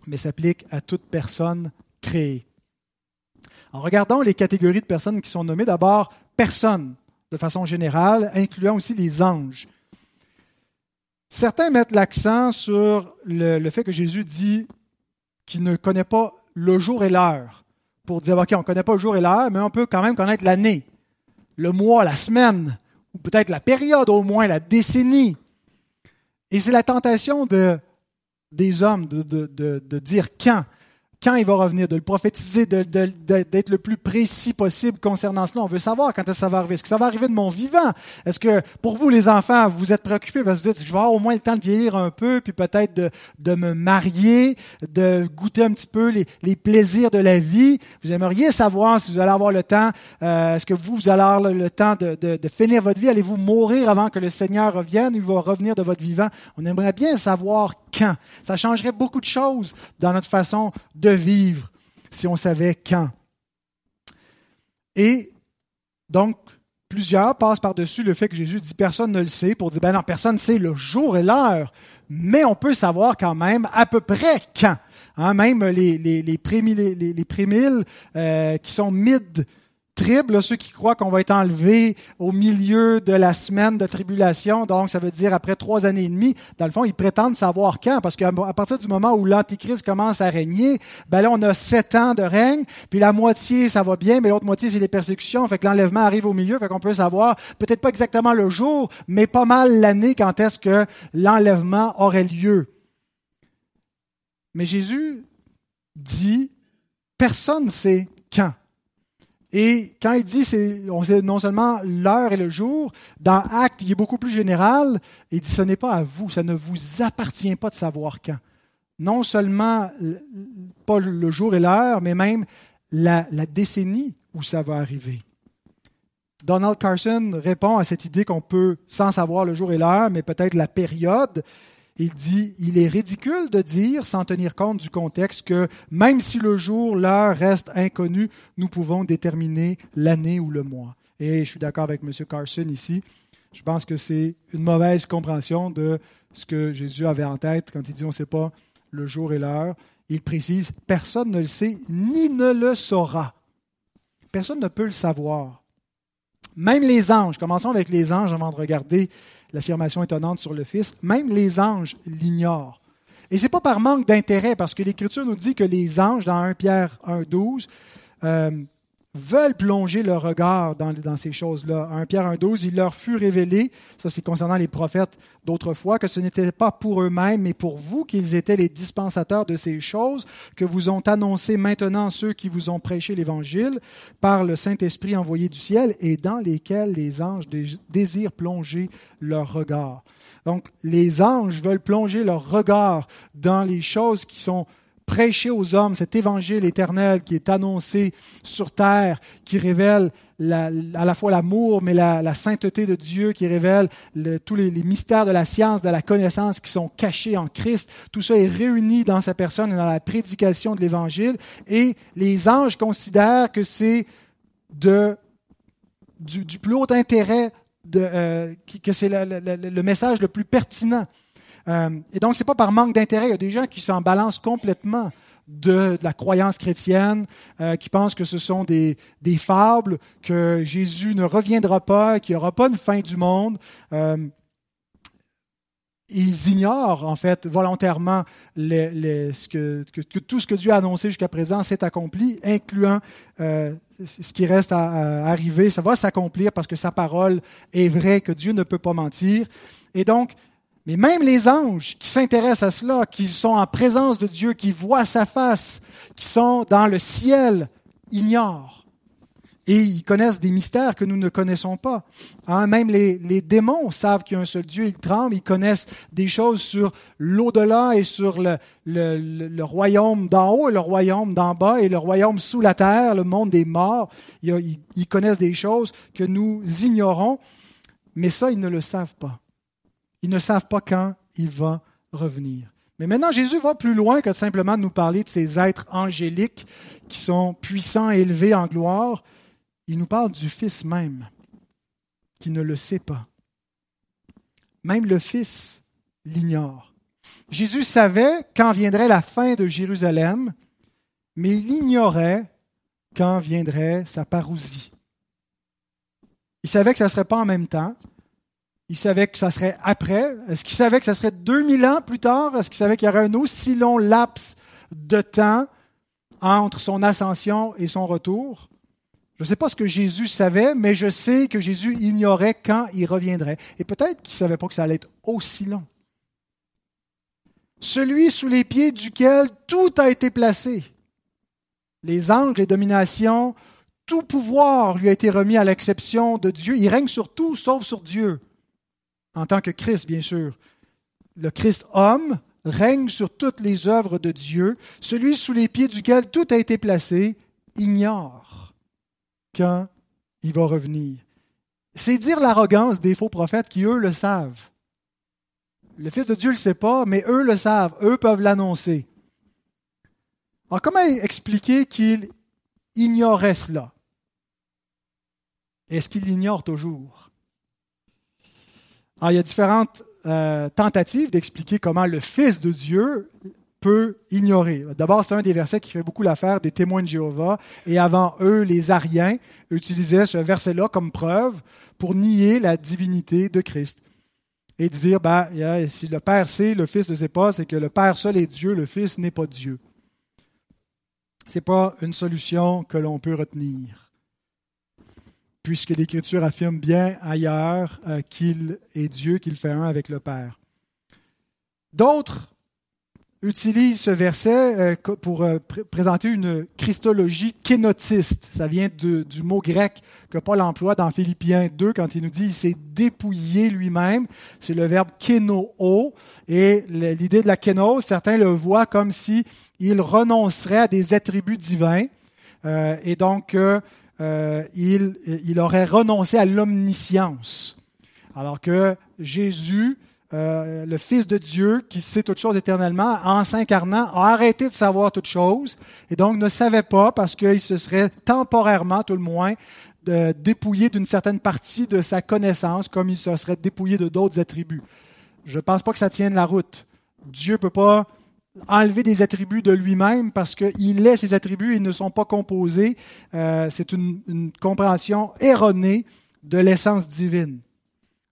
mais s'applique à toute personne créée. En regardant les catégories de personnes qui sont nommées, d'abord personne de façon générale, incluant aussi les anges. Certains mettent l'accent sur le, fait que Jésus dit qu'il ne connaît pas le jour et l'heure. Pour dire, OK, on ne connaît pas le jour et l'heure, mais on peut quand même connaître l'année, le mois, la semaine, ou peut-être la période au moins, la décennie. Et c'est la tentation de, des hommes de, de dire quand quand il va revenir, de le prophétiser, d'être le plus précis possible concernant cela. On veut savoir quand ça va arriver. Est-ce que ça va arriver de mon vivant? Est-ce que pour vous, les enfants, vous êtes préoccupés parce que vous dites, je vais avoir au moins le temps de vieillir un peu, puis peut-être de, me marier, de goûter un petit peu les, plaisirs de la vie? Vous aimeriez savoir si vous allez avoir le temps. Euh, est-ce que vous, vous allez avoir le, temps de, de finir votre vie? Allez-vous mourir avant que le Seigneur revienne? Il va revenir de votre vivant. On aimerait bien savoir quand. Ça changerait beaucoup de choses dans notre façon de vivre si on savait quand. Et donc, plusieurs passent par-dessus le fait que Jésus dit personne ne le sait pour dire ben non, personne ne sait le jour et l'heure, mais on peut savoir quand même à peu près quand. Hein, même les, les, les, prémiles, euh, qui sont mid triple, ceux qui croient qu'on va être enlevé au milieu de la semaine de tribulation, donc ça veut dire après trois années et demie. Dans le fond, ils prétendent savoir quand, parce qu'à partir du moment où l'Antichrist commence à régner, ben là, on a sept ans de règne, puis la moitié, ça va bien, mais l'autre moitié, c'est les persécutions, fait que l'enlèvement arrive au milieu, fait qu'on peut savoir, peut-être pas exactement le jour, mais pas mal l'année quand est-ce que l'enlèvement aurait lieu. Mais Jésus dit, personne ne sait quand. Et quand il dit, on sait non seulement l'heure et le jour, dans Acte, il est beaucoup plus général. Il dit, ce n'est pas à vous, ça ne vous appartient pas de savoir quand. Non seulement pas le jour et l'heure, mais même la décennie où ça va arriver. Donald Carson répond à cette idée qu'on peut, sans savoir le jour et l'heure, mais peut-être la période, il dit, il est ridicule de dire, sans tenir compte du contexte, que même si le jour, l'heure reste inconnu, nous pouvons déterminer l'année ou le mois. Et je suis d'accord avec M. Carson ici. Je pense que c'est une mauvaise compréhension de ce que Jésus avait en tête quand il dit on ne sait pas le jour et l'heure. Il précise, personne ne le sait ni ne le saura. Personne ne peut le savoir. Même les anges, commençons avec les anges avant de regarder l'affirmation étonnante sur le Fils, même les anges l'ignorent. Et ce n'est pas par manque d'intérêt, parce que l'Écriture nous dit que les anges, dans 1 Pierre 1, 12, euh, veulent plonger leur regard dans, ces choses-là. 1 Pierre 1.12, il leur fut révélé, ça c'est concernant les prophètes d'autrefois, que ce n'était pas pour eux-mêmes, mais pour vous qu'ils étaient les dispensateurs de ces choses que vous ont annoncé maintenant ceux qui vous ont prêché l'Évangile par le Saint-Esprit envoyé du ciel et dans lesquels les anges désirent plonger leur regard. Donc les anges veulent plonger leur regard dans les choses qui sont prêcher aux hommes cet évangile éternel qui est annoncé sur terre, qui révèle à la fois l'amour, mais la, sainteté de Dieu, qui révèle tous les, mystères de la science, de la connaissance qui sont cachés en Christ. Tout ça est réuni dans sa personne et dans la prédication de l'évangile. Et les anges considèrent que c'est de du, plus haut intérêt, de, que c'est le, message le plus pertinent. Et donc, ce n'est pas par manque d'intérêt. Il y a des gens qui s'en balancent complètement de, la croyance chrétienne, euh, qui pensent que ce sont des, fables, que Jésus ne reviendra pas, qu'il n'y aura pas une fin du monde. Euh, ils ignorent en fait volontairement que, tout ce que Dieu a annoncé jusqu'à présent s'est accompli, incluant euh, ce qui reste à, arriver. Ça va s'accomplir parce que sa parole est vraie, que Dieu ne peut pas mentir. Et donc, mais même les anges qui s'intéressent à cela, qui sont en présence de Dieu, qui voient sa face, qui sont dans le ciel, ignorent. Et ils connaissent des mystères que nous ne connaissons pas. Hein, même les, démons savent qu'il y a un seul Dieu, ils tremblent, ils connaissent des choses sur l'au-delà et sur le, royaume d'en haut et le royaume d'en bas et le royaume sous la terre, le monde des morts. Ils connaissent des choses que nous ignorons, mais ça, ils ne le savent pas. Ils ne savent pas quand il va revenir. Mais maintenant, Jésus va plus loin que simplement nous parler de ces êtres angéliques qui sont puissants et élevés en gloire. Il nous parle du Fils même, qui ne le sait pas. Même le Fils l'ignore. Jésus savait quand viendrait la fin de Jérusalem, mais il ignorait quand viendrait sa parousie. Il savait que ça ne serait pas en même temps, il savait que ça serait après. Est-ce qu'il savait que ça serait 2000 ans plus tard? Est-ce qu'il savait qu'il y aurait un aussi long laps de temps entre son ascension et son retour? Je ne sais pas ce que Jésus savait, mais je sais que Jésus ignorait quand il reviendrait. Et peut-être qu'il ne savait pas que ça allait être aussi long. Celui sous les pieds duquel tout a été placé. Les anges, les dominations, tout pouvoir lui a été remis à l'exception de Dieu. Il règne sur tout sauf sur Dieu en tant que Christ, bien sûr. Le Christ homme règne sur toutes les œuvres de Dieu. Celui sous les pieds duquel tout a été placé ignore quand il va revenir. C'est dire l'arrogance des faux prophètes qui, eux, le savent. Le Fils de Dieu ne le sait pas, mais eux le savent. Eux peuvent l'annoncer. Alors, comment expliquer qu'il ignorait cela? Est-ce qu'il l'ignore toujours? Alors, il y a différentes euh, tentatives d'expliquer comment le Fils de Dieu peut ignorer. D'abord, c'est un des versets qui fait beaucoup l'affaire des témoins de Jéhovah. Et avant eux, les Ariens utilisaient ce verset-là comme preuve pour nier la divinité de Christ. Et dire, ben, si le Père sait, le Fils ne sait pas, c'est que le Père seul est Dieu, le Fils n'est pas Dieu. Ce n'est pas une solution que l'on peut retenir puisque l'Écriture affirme bien ailleurs euh, qu'il est Dieu, qu'il fait un avec le Père. D'autres utilisent ce verset euh, pour euh, présenter une christologie kénotiste. Ça vient du mot grec que Paul emploie dans Philippiens 2 quand il nous dit il s'est dépouillé lui-même. C'est le verbe kénoo. Et l'idée de la kénose, certains le voient comme si il renoncerait à des attributs divins. et donc, euh, il, aurait renoncé à l'omniscience. Alors que Jésus, euh, le Fils de Dieu, qui sait toutes choses éternellement, en s'incarnant, a arrêté de savoir toutes choses et donc ne savait pas parce qu'il se serait temporairement, tout le moins, dépouillé d'une certaine partie de sa connaissance comme il se serait dépouillé de d'autres attributs. Je ne pense pas que ça tienne la route. Dieu ne peut pas enlever des attributs de lui-même parce qu'il est ses attributs, ils ne sont pas composés. Euh, c'est une, compréhension erronée de l'essence divine.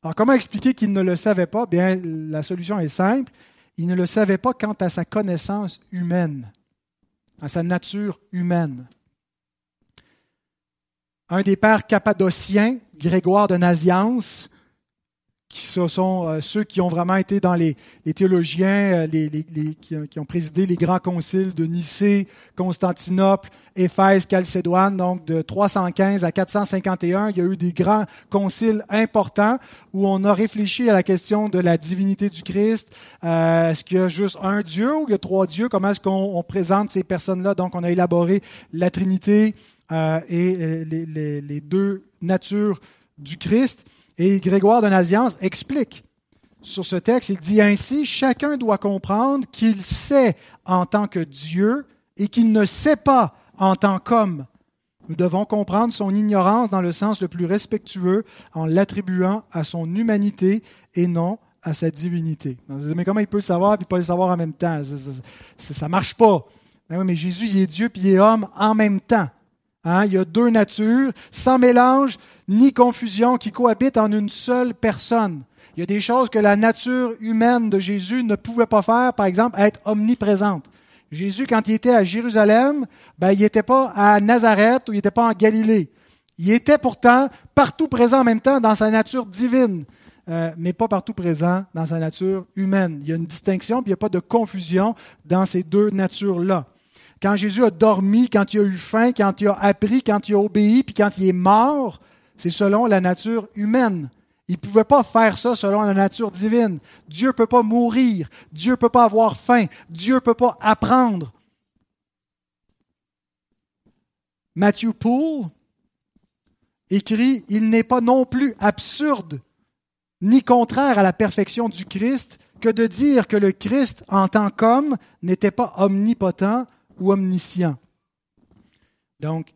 Alors comment expliquer qu'il ne le savait pas? Bien, la solution est simple. Il ne le savait pas quant à sa connaissance humaine, à sa nature humaine. Un des pères cappadociens, Grégoire de Naziance, qui sont euh, ceux qui ont vraiment été dans les, théologiens, euh, qui, ont présidé les grands conciles de Nicée, Constantinople, Éphèse, Chalcédoine, donc de 315 à 451. Il y a eu des grands conciles importants où on a réfléchi à la question de la divinité du Christ. Euh, est-ce qu'il y a juste un Dieu ou il y a trois dieux? Comment est-ce qu'on présente ces personnes-là? Donc, on a élaboré la Trinité et les deux natures du Christ. Et Grégoire de Naziance explique sur ce texte, il dit ainsi, chacun doit comprendre qu'il sait en tant que Dieu et qu'il ne sait pas en tant qu'homme. Nous devons comprendre son ignorance dans le sens le plus respectueux en l'attribuant à son humanité et non à sa divinité. Mais comment il peut savoir et pas le savoir en même temps? Ça ne marche pas. Ben mais Jésus, il est Dieu puis il est homme en même temps. Hein? Il y a deux natures, sans mélange ni confusion, qui cohabitent en une seule personne. Il y a des choses que la nature humaine de Jésus ne pouvait pas faire, par exemple, être omniprésente. Jésus, quand il était à Jérusalem, ben, il n'était pas à Nazareth ou il n'était pas en Galilée. Il était pourtant partout présent en même temps dans sa nature divine, euh, mais pas partout présent dans sa nature humaine. Il y a une distinction, il n'y a pas de confusion dans ces deux natures-là. Quand Jésus a dormi, quand il a eu faim, quand il a appris, quand il a obéi, puis quand il est mort, c'est selon la nature humaine. Il ne pouvait pas faire ça selon la nature divine. Dieu ne peut pas mourir. Dieu ne peut pas avoir faim. Dieu ne peut pas apprendre. Matthew Poole écrit Il n'est pas non plus absurde ni contraire à la perfection du Christ que de dire que le Christ, en tant qu'homme, n'était pas omnipotent ou omniscient. Donc,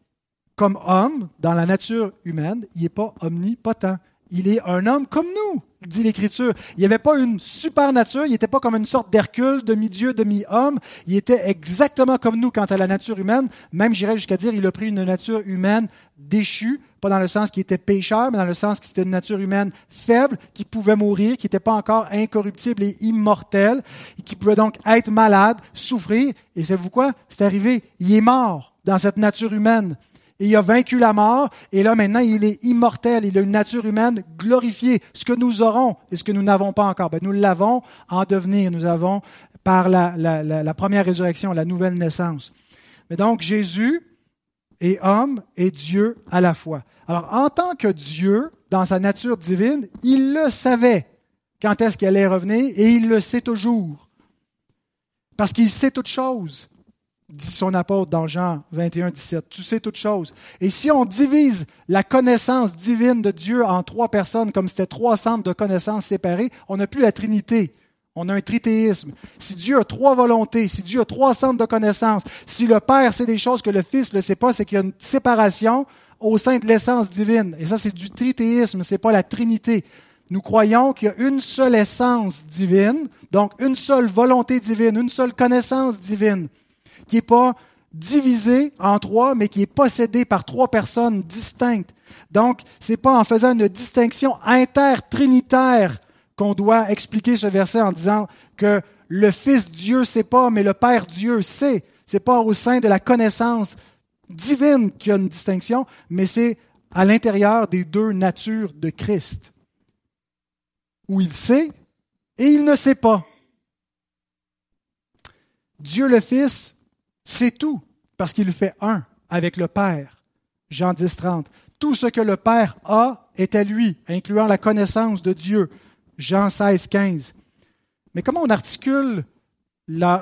comme homme, dans la nature humaine, il n'est pas omnipotent. Il est un homme comme nous, dit l'Écriture. Il n'y avait pas une super nature, il n'était pas comme une sorte d'Hercule, demi-dieu, demi-homme. Il était exactement comme nous quant à la nature humaine. Même, j'irais jusqu'à dire, il a pris une nature humaine déchue, pas dans le sens qu'il était pécheur, mais dans le sens qu'il était une nature humaine faible, qui pouvait mourir, qui n'était pas encore incorruptible et immortel, et qui pouvait donc être malade, souffrir. Et savez-vous quoi? C'est arrivé. Il est mort dans cette nature humaine. Et il a vaincu la mort, et là maintenant il est immortel, il a une nature humaine glorifiée. Ce que nous aurons et ce que nous n'avons pas encore, ben, nous l'avons en devenir, nous avons par la, première résurrection, la nouvelle naissance. Mais donc Jésus est homme et Dieu à la fois. Alors en tant que Dieu, dans sa nature divine, il le savait quand est-ce qu'il allait revenir, et il le sait toujours. Parce qu'il sait toutes choses dit son apôtre dans Jean 21, 17. Tu sais toutes choses. Et si on divise la connaissance divine de Dieu en trois personnes, comme c'était trois centres de connaissances séparés, on n'a plus la Trinité. On a un tritéisme. Si Dieu a trois volontés, si Dieu a trois centres de connaissances, si le Père sait des choses que le Fils ne sait pas, c'est qu'il y a une séparation au sein de l'essence divine. Et ça, c'est du tritéisme, c'est pas la Trinité. Nous croyons qu'il y a une seule essence divine, donc une seule volonté divine, une seule connaissance divine qui n'est pas divisé en trois, mais qui est possédé par trois personnes distinctes. Donc, ce n'est pas en faisant une distinction intertrinitaire qu'on doit expliquer ce verset en disant que le Fils Dieu sait pas, mais le Père Dieu sait. C'est pas au sein de la connaissance divine qu'il y a une distinction, mais c'est à l'intérieur des deux natures de Christ, où il sait et il ne sait pas. Dieu le Fils c'est tout, parce qu'il fait un avec le Père. Jean 10, 30. Tout ce que le Père a est à lui, incluant la connaissance de Dieu. Jean 16, 15. Mais comment on articule la,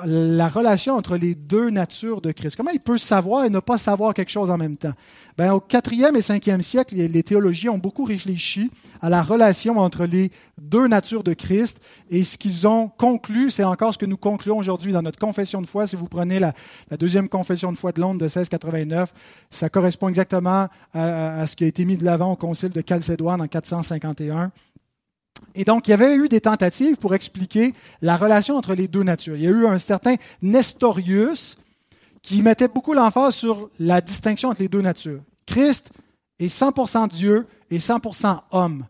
relation entre les deux natures de Christ? Comment il peut savoir et ne pas savoir quelque chose en même temps? Ben, au quatrième et cinquième siècle, les, théologiens ont beaucoup réfléchi à la relation entre les deux natures de Christ et ce qu'ils ont conclu, c'est encore ce que nous concluons aujourd'hui dans notre confession de foi. Si vous prenez la, deuxième confession de foi de Londres de 1689, ça correspond exactement à, à ce qui a été mis de l'avant au concile de Chalcédoine en 451. Et donc, il y avait eu des tentatives pour expliquer la relation entre les deux natures. Il y a eu un certain Nestorius qui mettait beaucoup l'emphase sur la distinction entre les deux natures. Christ est 100% Dieu et 100% homme.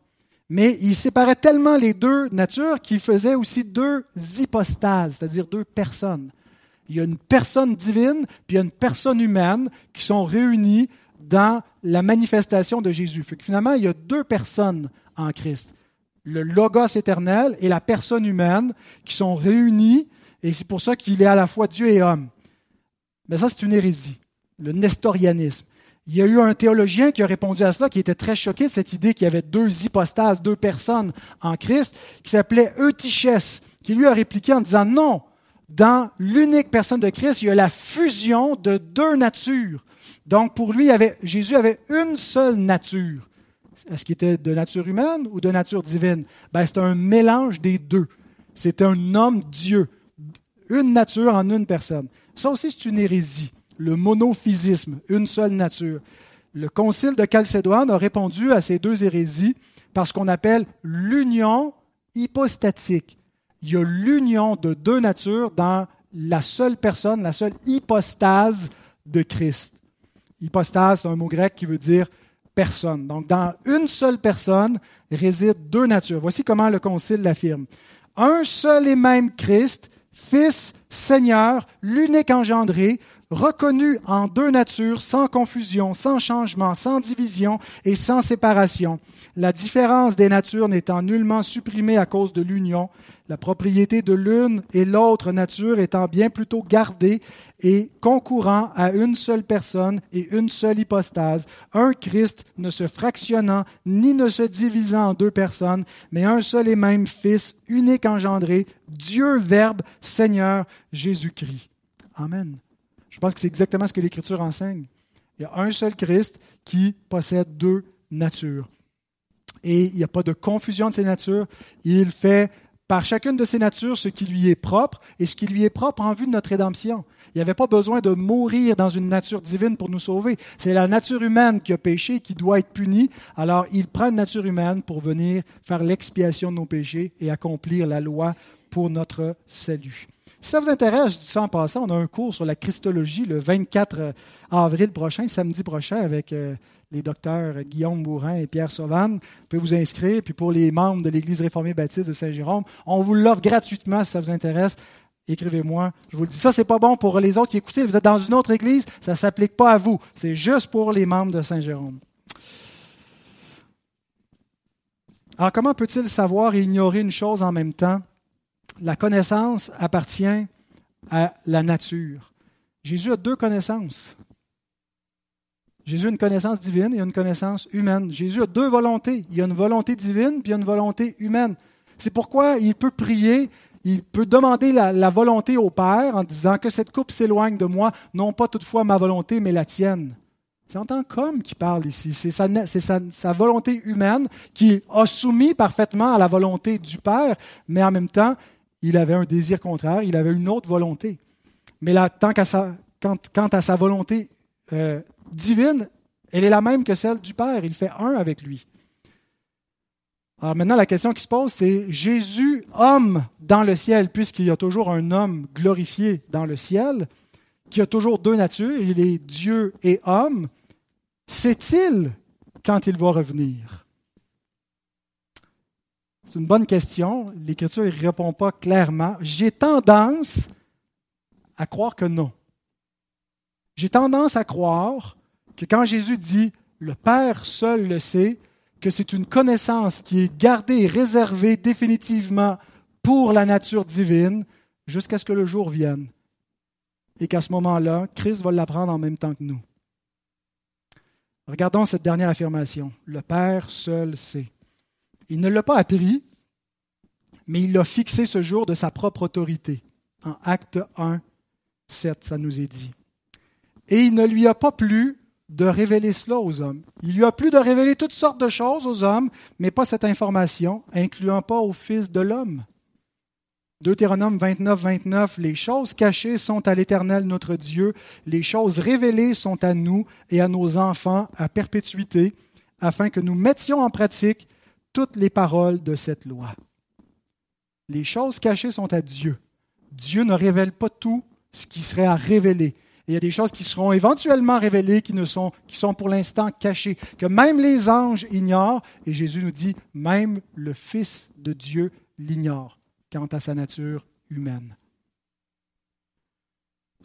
Mais il séparait tellement les deux natures qu'il faisait aussi deux hypostases, c'est-à-dire deux personnes. Il y a une personne divine, puis il y a une personne humaine qui sont réunies dans la manifestation de Jésus. finalement, il y a deux personnes en Christ le Logos éternel et la personne humaine qui sont réunis, et c'est pour ça qu'il est à la fois Dieu et homme. Mais ça, c'est une hérésie, le nestorianisme. Il y a eu un théologien qui a répondu à cela, qui était très choqué de cette idée qu'il y avait deux hypostases, deux personnes en Christ, qui s'appelait Eutychès, qui lui a répliqué en disant non, dans l'unique personne de Christ, il y a la fusion de deux natures. Donc pour lui, Jésus avait une seule nature. Est-ce qu'il était de nature humaine ou de nature divine? Ben, c'est un mélange des deux. C'est un homme-dieu. Une nature en une personne. Ça aussi, c'est une hérésie. Le monophysisme, une seule nature. Le concile de Chalcédoine a répondu à ces deux hérésies par ce qu'on appelle l'union hypostatique. Il y a l'union de deux natures dans la seule personne, la seule hypostase de Christ. Hypostase, c'est un mot grec qui veut dire Donc, dans une seule personne résident deux natures. Voici comment le Concile l'affirme. Un seul et même Christ, Fils, Seigneur, l'unique engendré, reconnu en deux natures, sans confusion, sans changement, sans division et sans séparation. La différence des natures n'étant nullement supprimée à cause de l'union, la propriété de l'une et l'autre nature étant bien plutôt gardée et concourant à une seule personne et une seule hypostase, un Christ ne se fractionnant ni ne se divisant en deux personnes, mais un seul et même Fils, unique engendré, Dieu Verbe, Seigneur Jésus-Christ. Amen. Je pense que c'est exactement ce que l'Écriture enseigne. Il y a un seul Christ qui possède deux natures. Et il n'y a pas de confusion de ces natures. Il fait par chacune de ces natures ce qui lui est propre et ce qui lui est propre en vue de notre rédemption. Il n'y avait pas besoin de mourir dans une nature divine pour nous sauver. C'est la nature humaine qui a péché, qui doit être punie. Alors il prend une nature humaine pour venir faire l'expiation de nos péchés et accomplir la loi pour notre salut. Si ça vous intéresse, je dis ça en passant, on a un cours sur la Christologie le 24 euh, avril prochain, samedi prochain, avec euh, les docteurs Guillaume Bourrin et Pierre Sauvan. Vous pouvez vous inscrire. Puis pour les membres de l'Église réformée baptiste de Saint-Jérôme, on vous l'offre gratuitement si ça vous intéresse. Écrivez-moi. Je vous le dis, ça, c'est pas bon pour les autres qui écoutent. Vous êtes dans une autre église, ça ne s'applique pas à vous. C'est juste pour les membres de Saint-Jérôme. Alors, comment peut-il savoir et ignorer une chose en même temps? La connaissance appartient à la nature. Jésus a deux connaissances. Jésus a une connaissance divine et une connaissance humaine. Jésus a deux volontés. Il y a une volonté divine puis une volonté humaine. C'est pourquoi il peut prier, il peut demander la, volonté au Père en disant que cette coupe s'éloigne de moi, non pas toutefois ma volonté, mais la tienne. C'est en tant qu'homme qui parle ici. C'est sa, volonté humaine qui a soumis parfaitement à la volonté du Père, mais en même temps, il avait un désir contraire, il avait une autre volonté. Mais là, tant qu'à sa, quant, à sa volonté euh, divine, elle est la même que celle du Père. Il fait un avec lui. Alors maintenant, la question qui se pose, c'est Jésus, homme dans le ciel, puisqu'il y a toujours un homme glorifié dans le ciel, qui a toujours deux natures, il est Dieu et homme, sait-il quand il va revenir? C'est une bonne question. L'Écriture ne répond pas clairement. J'ai tendance à croire que non. J'ai tendance à croire que quand Jésus dit le Père seul le sait, que c'est une connaissance qui est gardée et réservée définitivement pour la nature divine jusqu'à ce que le jour vienne. Et qu'à ce moment-là, Christ va l'apprendre en même temps que nous. Regardons cette dernière affirmation. Le Père seul sait. Il ne l'a pas appris, mais il l'a fixé ce jour de sa propre autorité. En Acte 1, 7, ça nous est dit. Et il ne lui a pas plu de révéler cela aux hommes. Il lui a plu de révéler toutes sortes de choses aux hommes, mais pas cette information, incluant pas au Fils de l'homme. Deutéronome 29, 29, les choses cachées sont à l'Éternel notre Dieu, les choses révélées sont à nous et à nos enfants à perpétuité, afin que nous mettions en pratique toutes les paroles de cette loi. Les choses cachées sont à Dieu. Dieu ne révèle pas tout ce qui serait à révéler. il y a des choses qui seront éventuellement révélées qui, ne sont, qui sont pour l'instant cachées, que même les anges ignorent. Et Jésus nous dit, même le Fils de Dieu l'ignore quant à sa nature humaine.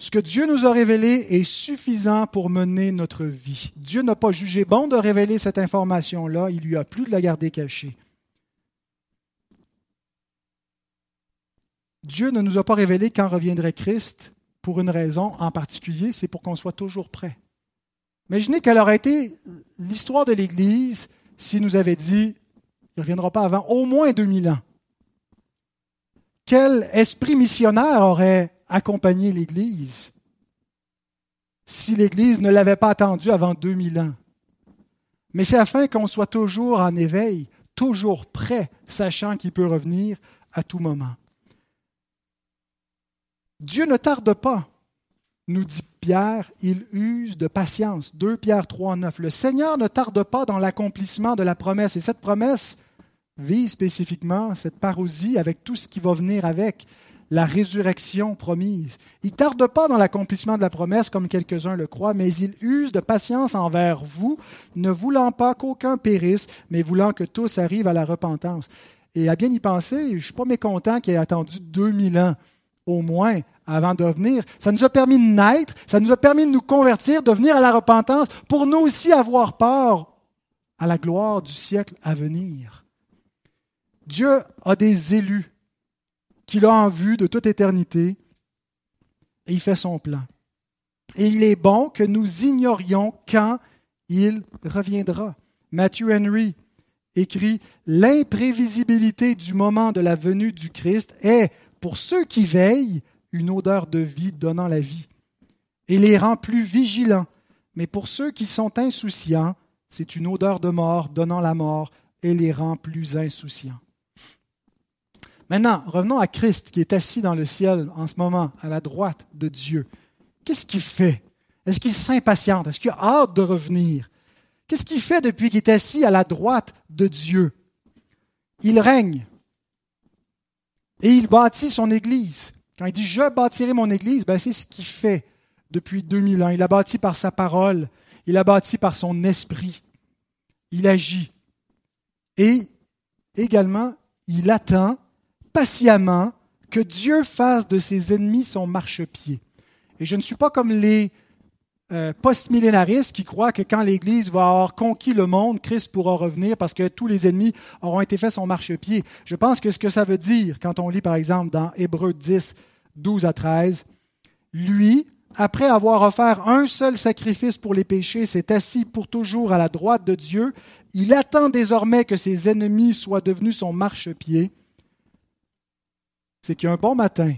Ce que Dieu nous a révélé est suffisant pour mener notre vie. Dieu n'a pas jugé bon de révéler cette information-là, il lui a plu de la garder cachée. Dieu ne nous a pas révélé quand reviendrait Christ pour une raison en particulier, c'est pour qu'on soit toujours prêt. Imaginez quelle aurait été l'histoire de l'Église s'il nous avait dit il ne reviendra pas avant au moins 2000 ans. Quel esprit missionnaire aurait accompagner l'Église si l'Église ne l'avait pas attendu avant 2000 ans. Mais c'est afin qu'on soit toujours en éveil, toujours prêt, sachant qu'il peut revenir à tout moment. Dieu ne tarde pas, nous dit Pierre, il use de patience. 2 Pierre 3, 9. Le Seigneur ne tarde pas dans l'accomplissement de la promesse. Et cette promesse vise spécifiquement cette parousie avec tout ce qui va venir avec, la résurrection promise. Il tarde pas dans l'accomplissement de la promesse comme quelques-uns le croient, mais il use de patience envers vous, ne voulant pas qu'aucun périsse, mais voulant que tous arrivent à la repentance. Et à bien y penser, je ne suis pas mécontent qu'il ait attendu 2000 ans au moins avant de venir. Ça nous a permis de naître, ça nous a permis de nous convertir, de venir à la repentance, pour nous aussi avoir part à la gloire du siècle à venir. Dieu a des élus qu'il a en vue de toute éternité et il fait son plan. Et il est bon que nous ignorions quand il reviendra. Matthew Henry écrit L'imprévisibilité du moment de la venue du Christ est, pour ceux qui veillent, une odeur de vie donnant la vie et les rend plus vigilants. Mais pour ceux qui sont insouciants, c'est une odeur de mort donnant la mort et les rend plus insouciants. Maintenant, revenons à Christ qui est assis dans le ciel en ce moment, à la droite de Dieu. Qu'est-ce qu'il fait? Est-ce qu'il s'impatiente? Est-ce qu'il a hâte de revenir? Qu'est-ce qu'il fait depuis qu'il est assis à la droite de Dieu? Il règne et il bâtit son Église. Quand il dit Je bâtirai mon Église, ben c'est ce qu'il fait depuis 2000 ans. Il a bâti par sa parole, il a bâti par son esprit, il agit. Et également, il attend patiemment que Dieu fasse de ses ennemis son marchepied. Et je ne suis pas comme les euh, post-millénaristes qui croient que quand l'Église va avoir conquis le monde, Christ pourra revenir parce que tous les ennemis auront été faits son marchepied. Je pense que ce que ça veut dire, quand on lit par exemple dans Hébreu 10, 12 à 13. Lui, après avoir offert un seul sacrifice pour les péchés, s'est assis pour toujours à la droite de Dieu. Il attend désormais que ses ennemis soient devenus son marchepied. C'est qu'un bon matin,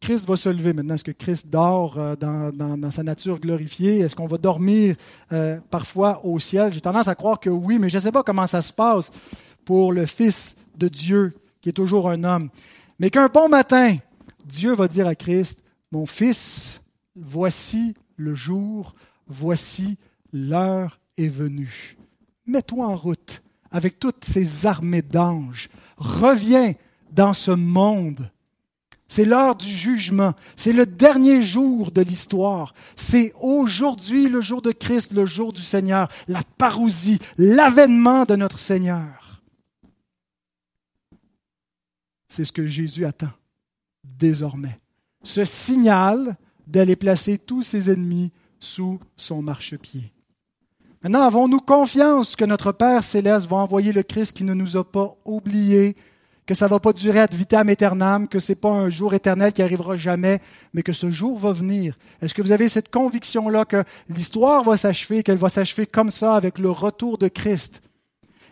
Christ va se lever. Maintenant, est-ce que Christ dort euh, dans, sa nature glorifiée? Est-ce qu'on va dormir euh, parfois au ciel? J'ai tendance à croire que oui, mais je ne sais pas comment ça se passe pour le Fils de Dieu, qui est toujours un homme. Mais qu'un bon matin, Dieu va dire à Christ, mon fils, voici le jour, voici l'heure est venue. Mets-toi en route avec toutes ces armées d'anges. Reviens dans ce monde. C'est l'heure du jugement. C'est le dernier jour de l'histoire. C'est aujourd'hui le jour de Christ, le jour du Seigneur, la parousie, l'avènement de notre Seigneur. C'est ce que Jésus attend désormais. Ce signal d'aller placer tous ses ennemis sous son marchepied. Maintenant, avons-nous confiance que notre Père céleste va envoyer le Christ qui ne nous a pas oubliés, que ça va pas durer ad vitam aeternam, que ce n'est pas un jour éternel qui arrivera jamais, mais que ce jour va venir? Est-ce que vous avez cette conviction-là que l'histoire va s'achever, qu'elle va s'achever comme ça avec le retour de Christ?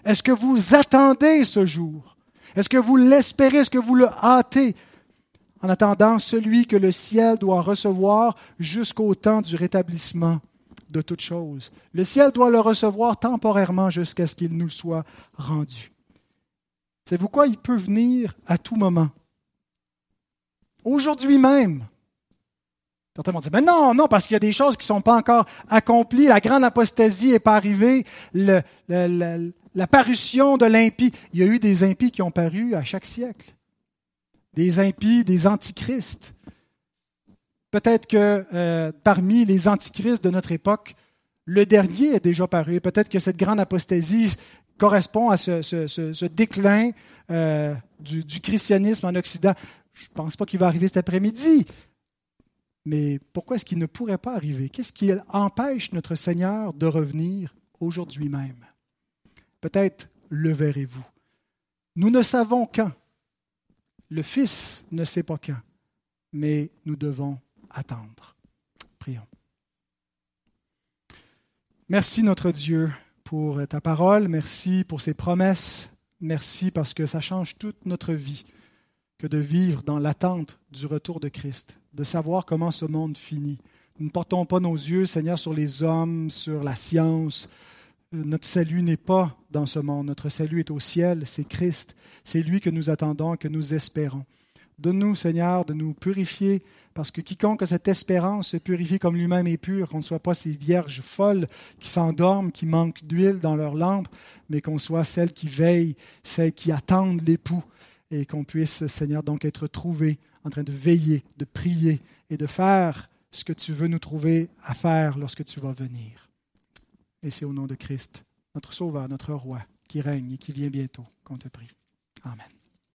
Est-ce que vous attendez ce jour? Est-ce que vous l'espérez? Est-ce que vous le hâtez? en attendant celui que le ciel doit recevoir jusqu'au temps du rétablissement de toutes choses. Le ciel doit le recevoir temporairement jusqu'à ce qu'il nous soit rendu. C'est pourquoi il peut venir à tout moment. Aujourd'hui même. Certains vont dire, mais non, non, parce qu'il y a des choses qui ne sont pas encore accomplies. La grande apostasie n'est pas arrivée. La parution de l'impie. Il y a eu des impies qui ont paru à chaque siècle des impies, des antichrists. Peut-être que euh, parmi les antichrists de notre époque, le dernier est déjà paru. Peut-être que cette grande apostasie correspond à ce, déclin euh, du, du, christianisme en Occident. Je ne pense pas qu'il va arriver cet après-midi. Mais pourquoi est-ce qu'il ne pourrait pas arriver? Qu'est-ce qui empêche notre Seigneur de revenir aujourd'hui même? Peut-être le verrez-vous. Nous ne savons quand. Le Fils ne sait pas quand, mais nous devons attendre. Prions. Merci notre Dieu pour ta parole, merci pour ces promesses, merci parce que ça change toute notre vie que de vivre dans l'attente du retour de Christ, de savoir comment ce monde finit. Nous ne portons pas nos yeux, Seigneur, sur les hommes, sur la science, notre salut n'est pas dans ce monde. Notre salut est au ciel. C'est Christ. C'est lui que nous attendons, que nous espérons. Donne-nous, Seigneur, de nous purifier, parce que quiconque a cette espérance se purifie comme lui-même est pur, qu'on ne soit pas ces vierges folles qui s'endorment, qui manquent d'huile dans leur lampe, mais qu'on soit celles qui veillent, celles qui attendent l'époux, et qu'on puisse, Seigneur, donc être trouvés en train de veiller, de prier et de faire ce que tu veux nous trouver à faire lorsque tu vas venir. Et c'est au nom de Christ, notre Sauveur, notre Roi, qui règne et qui vient bientôt qu'on te prie. Amen.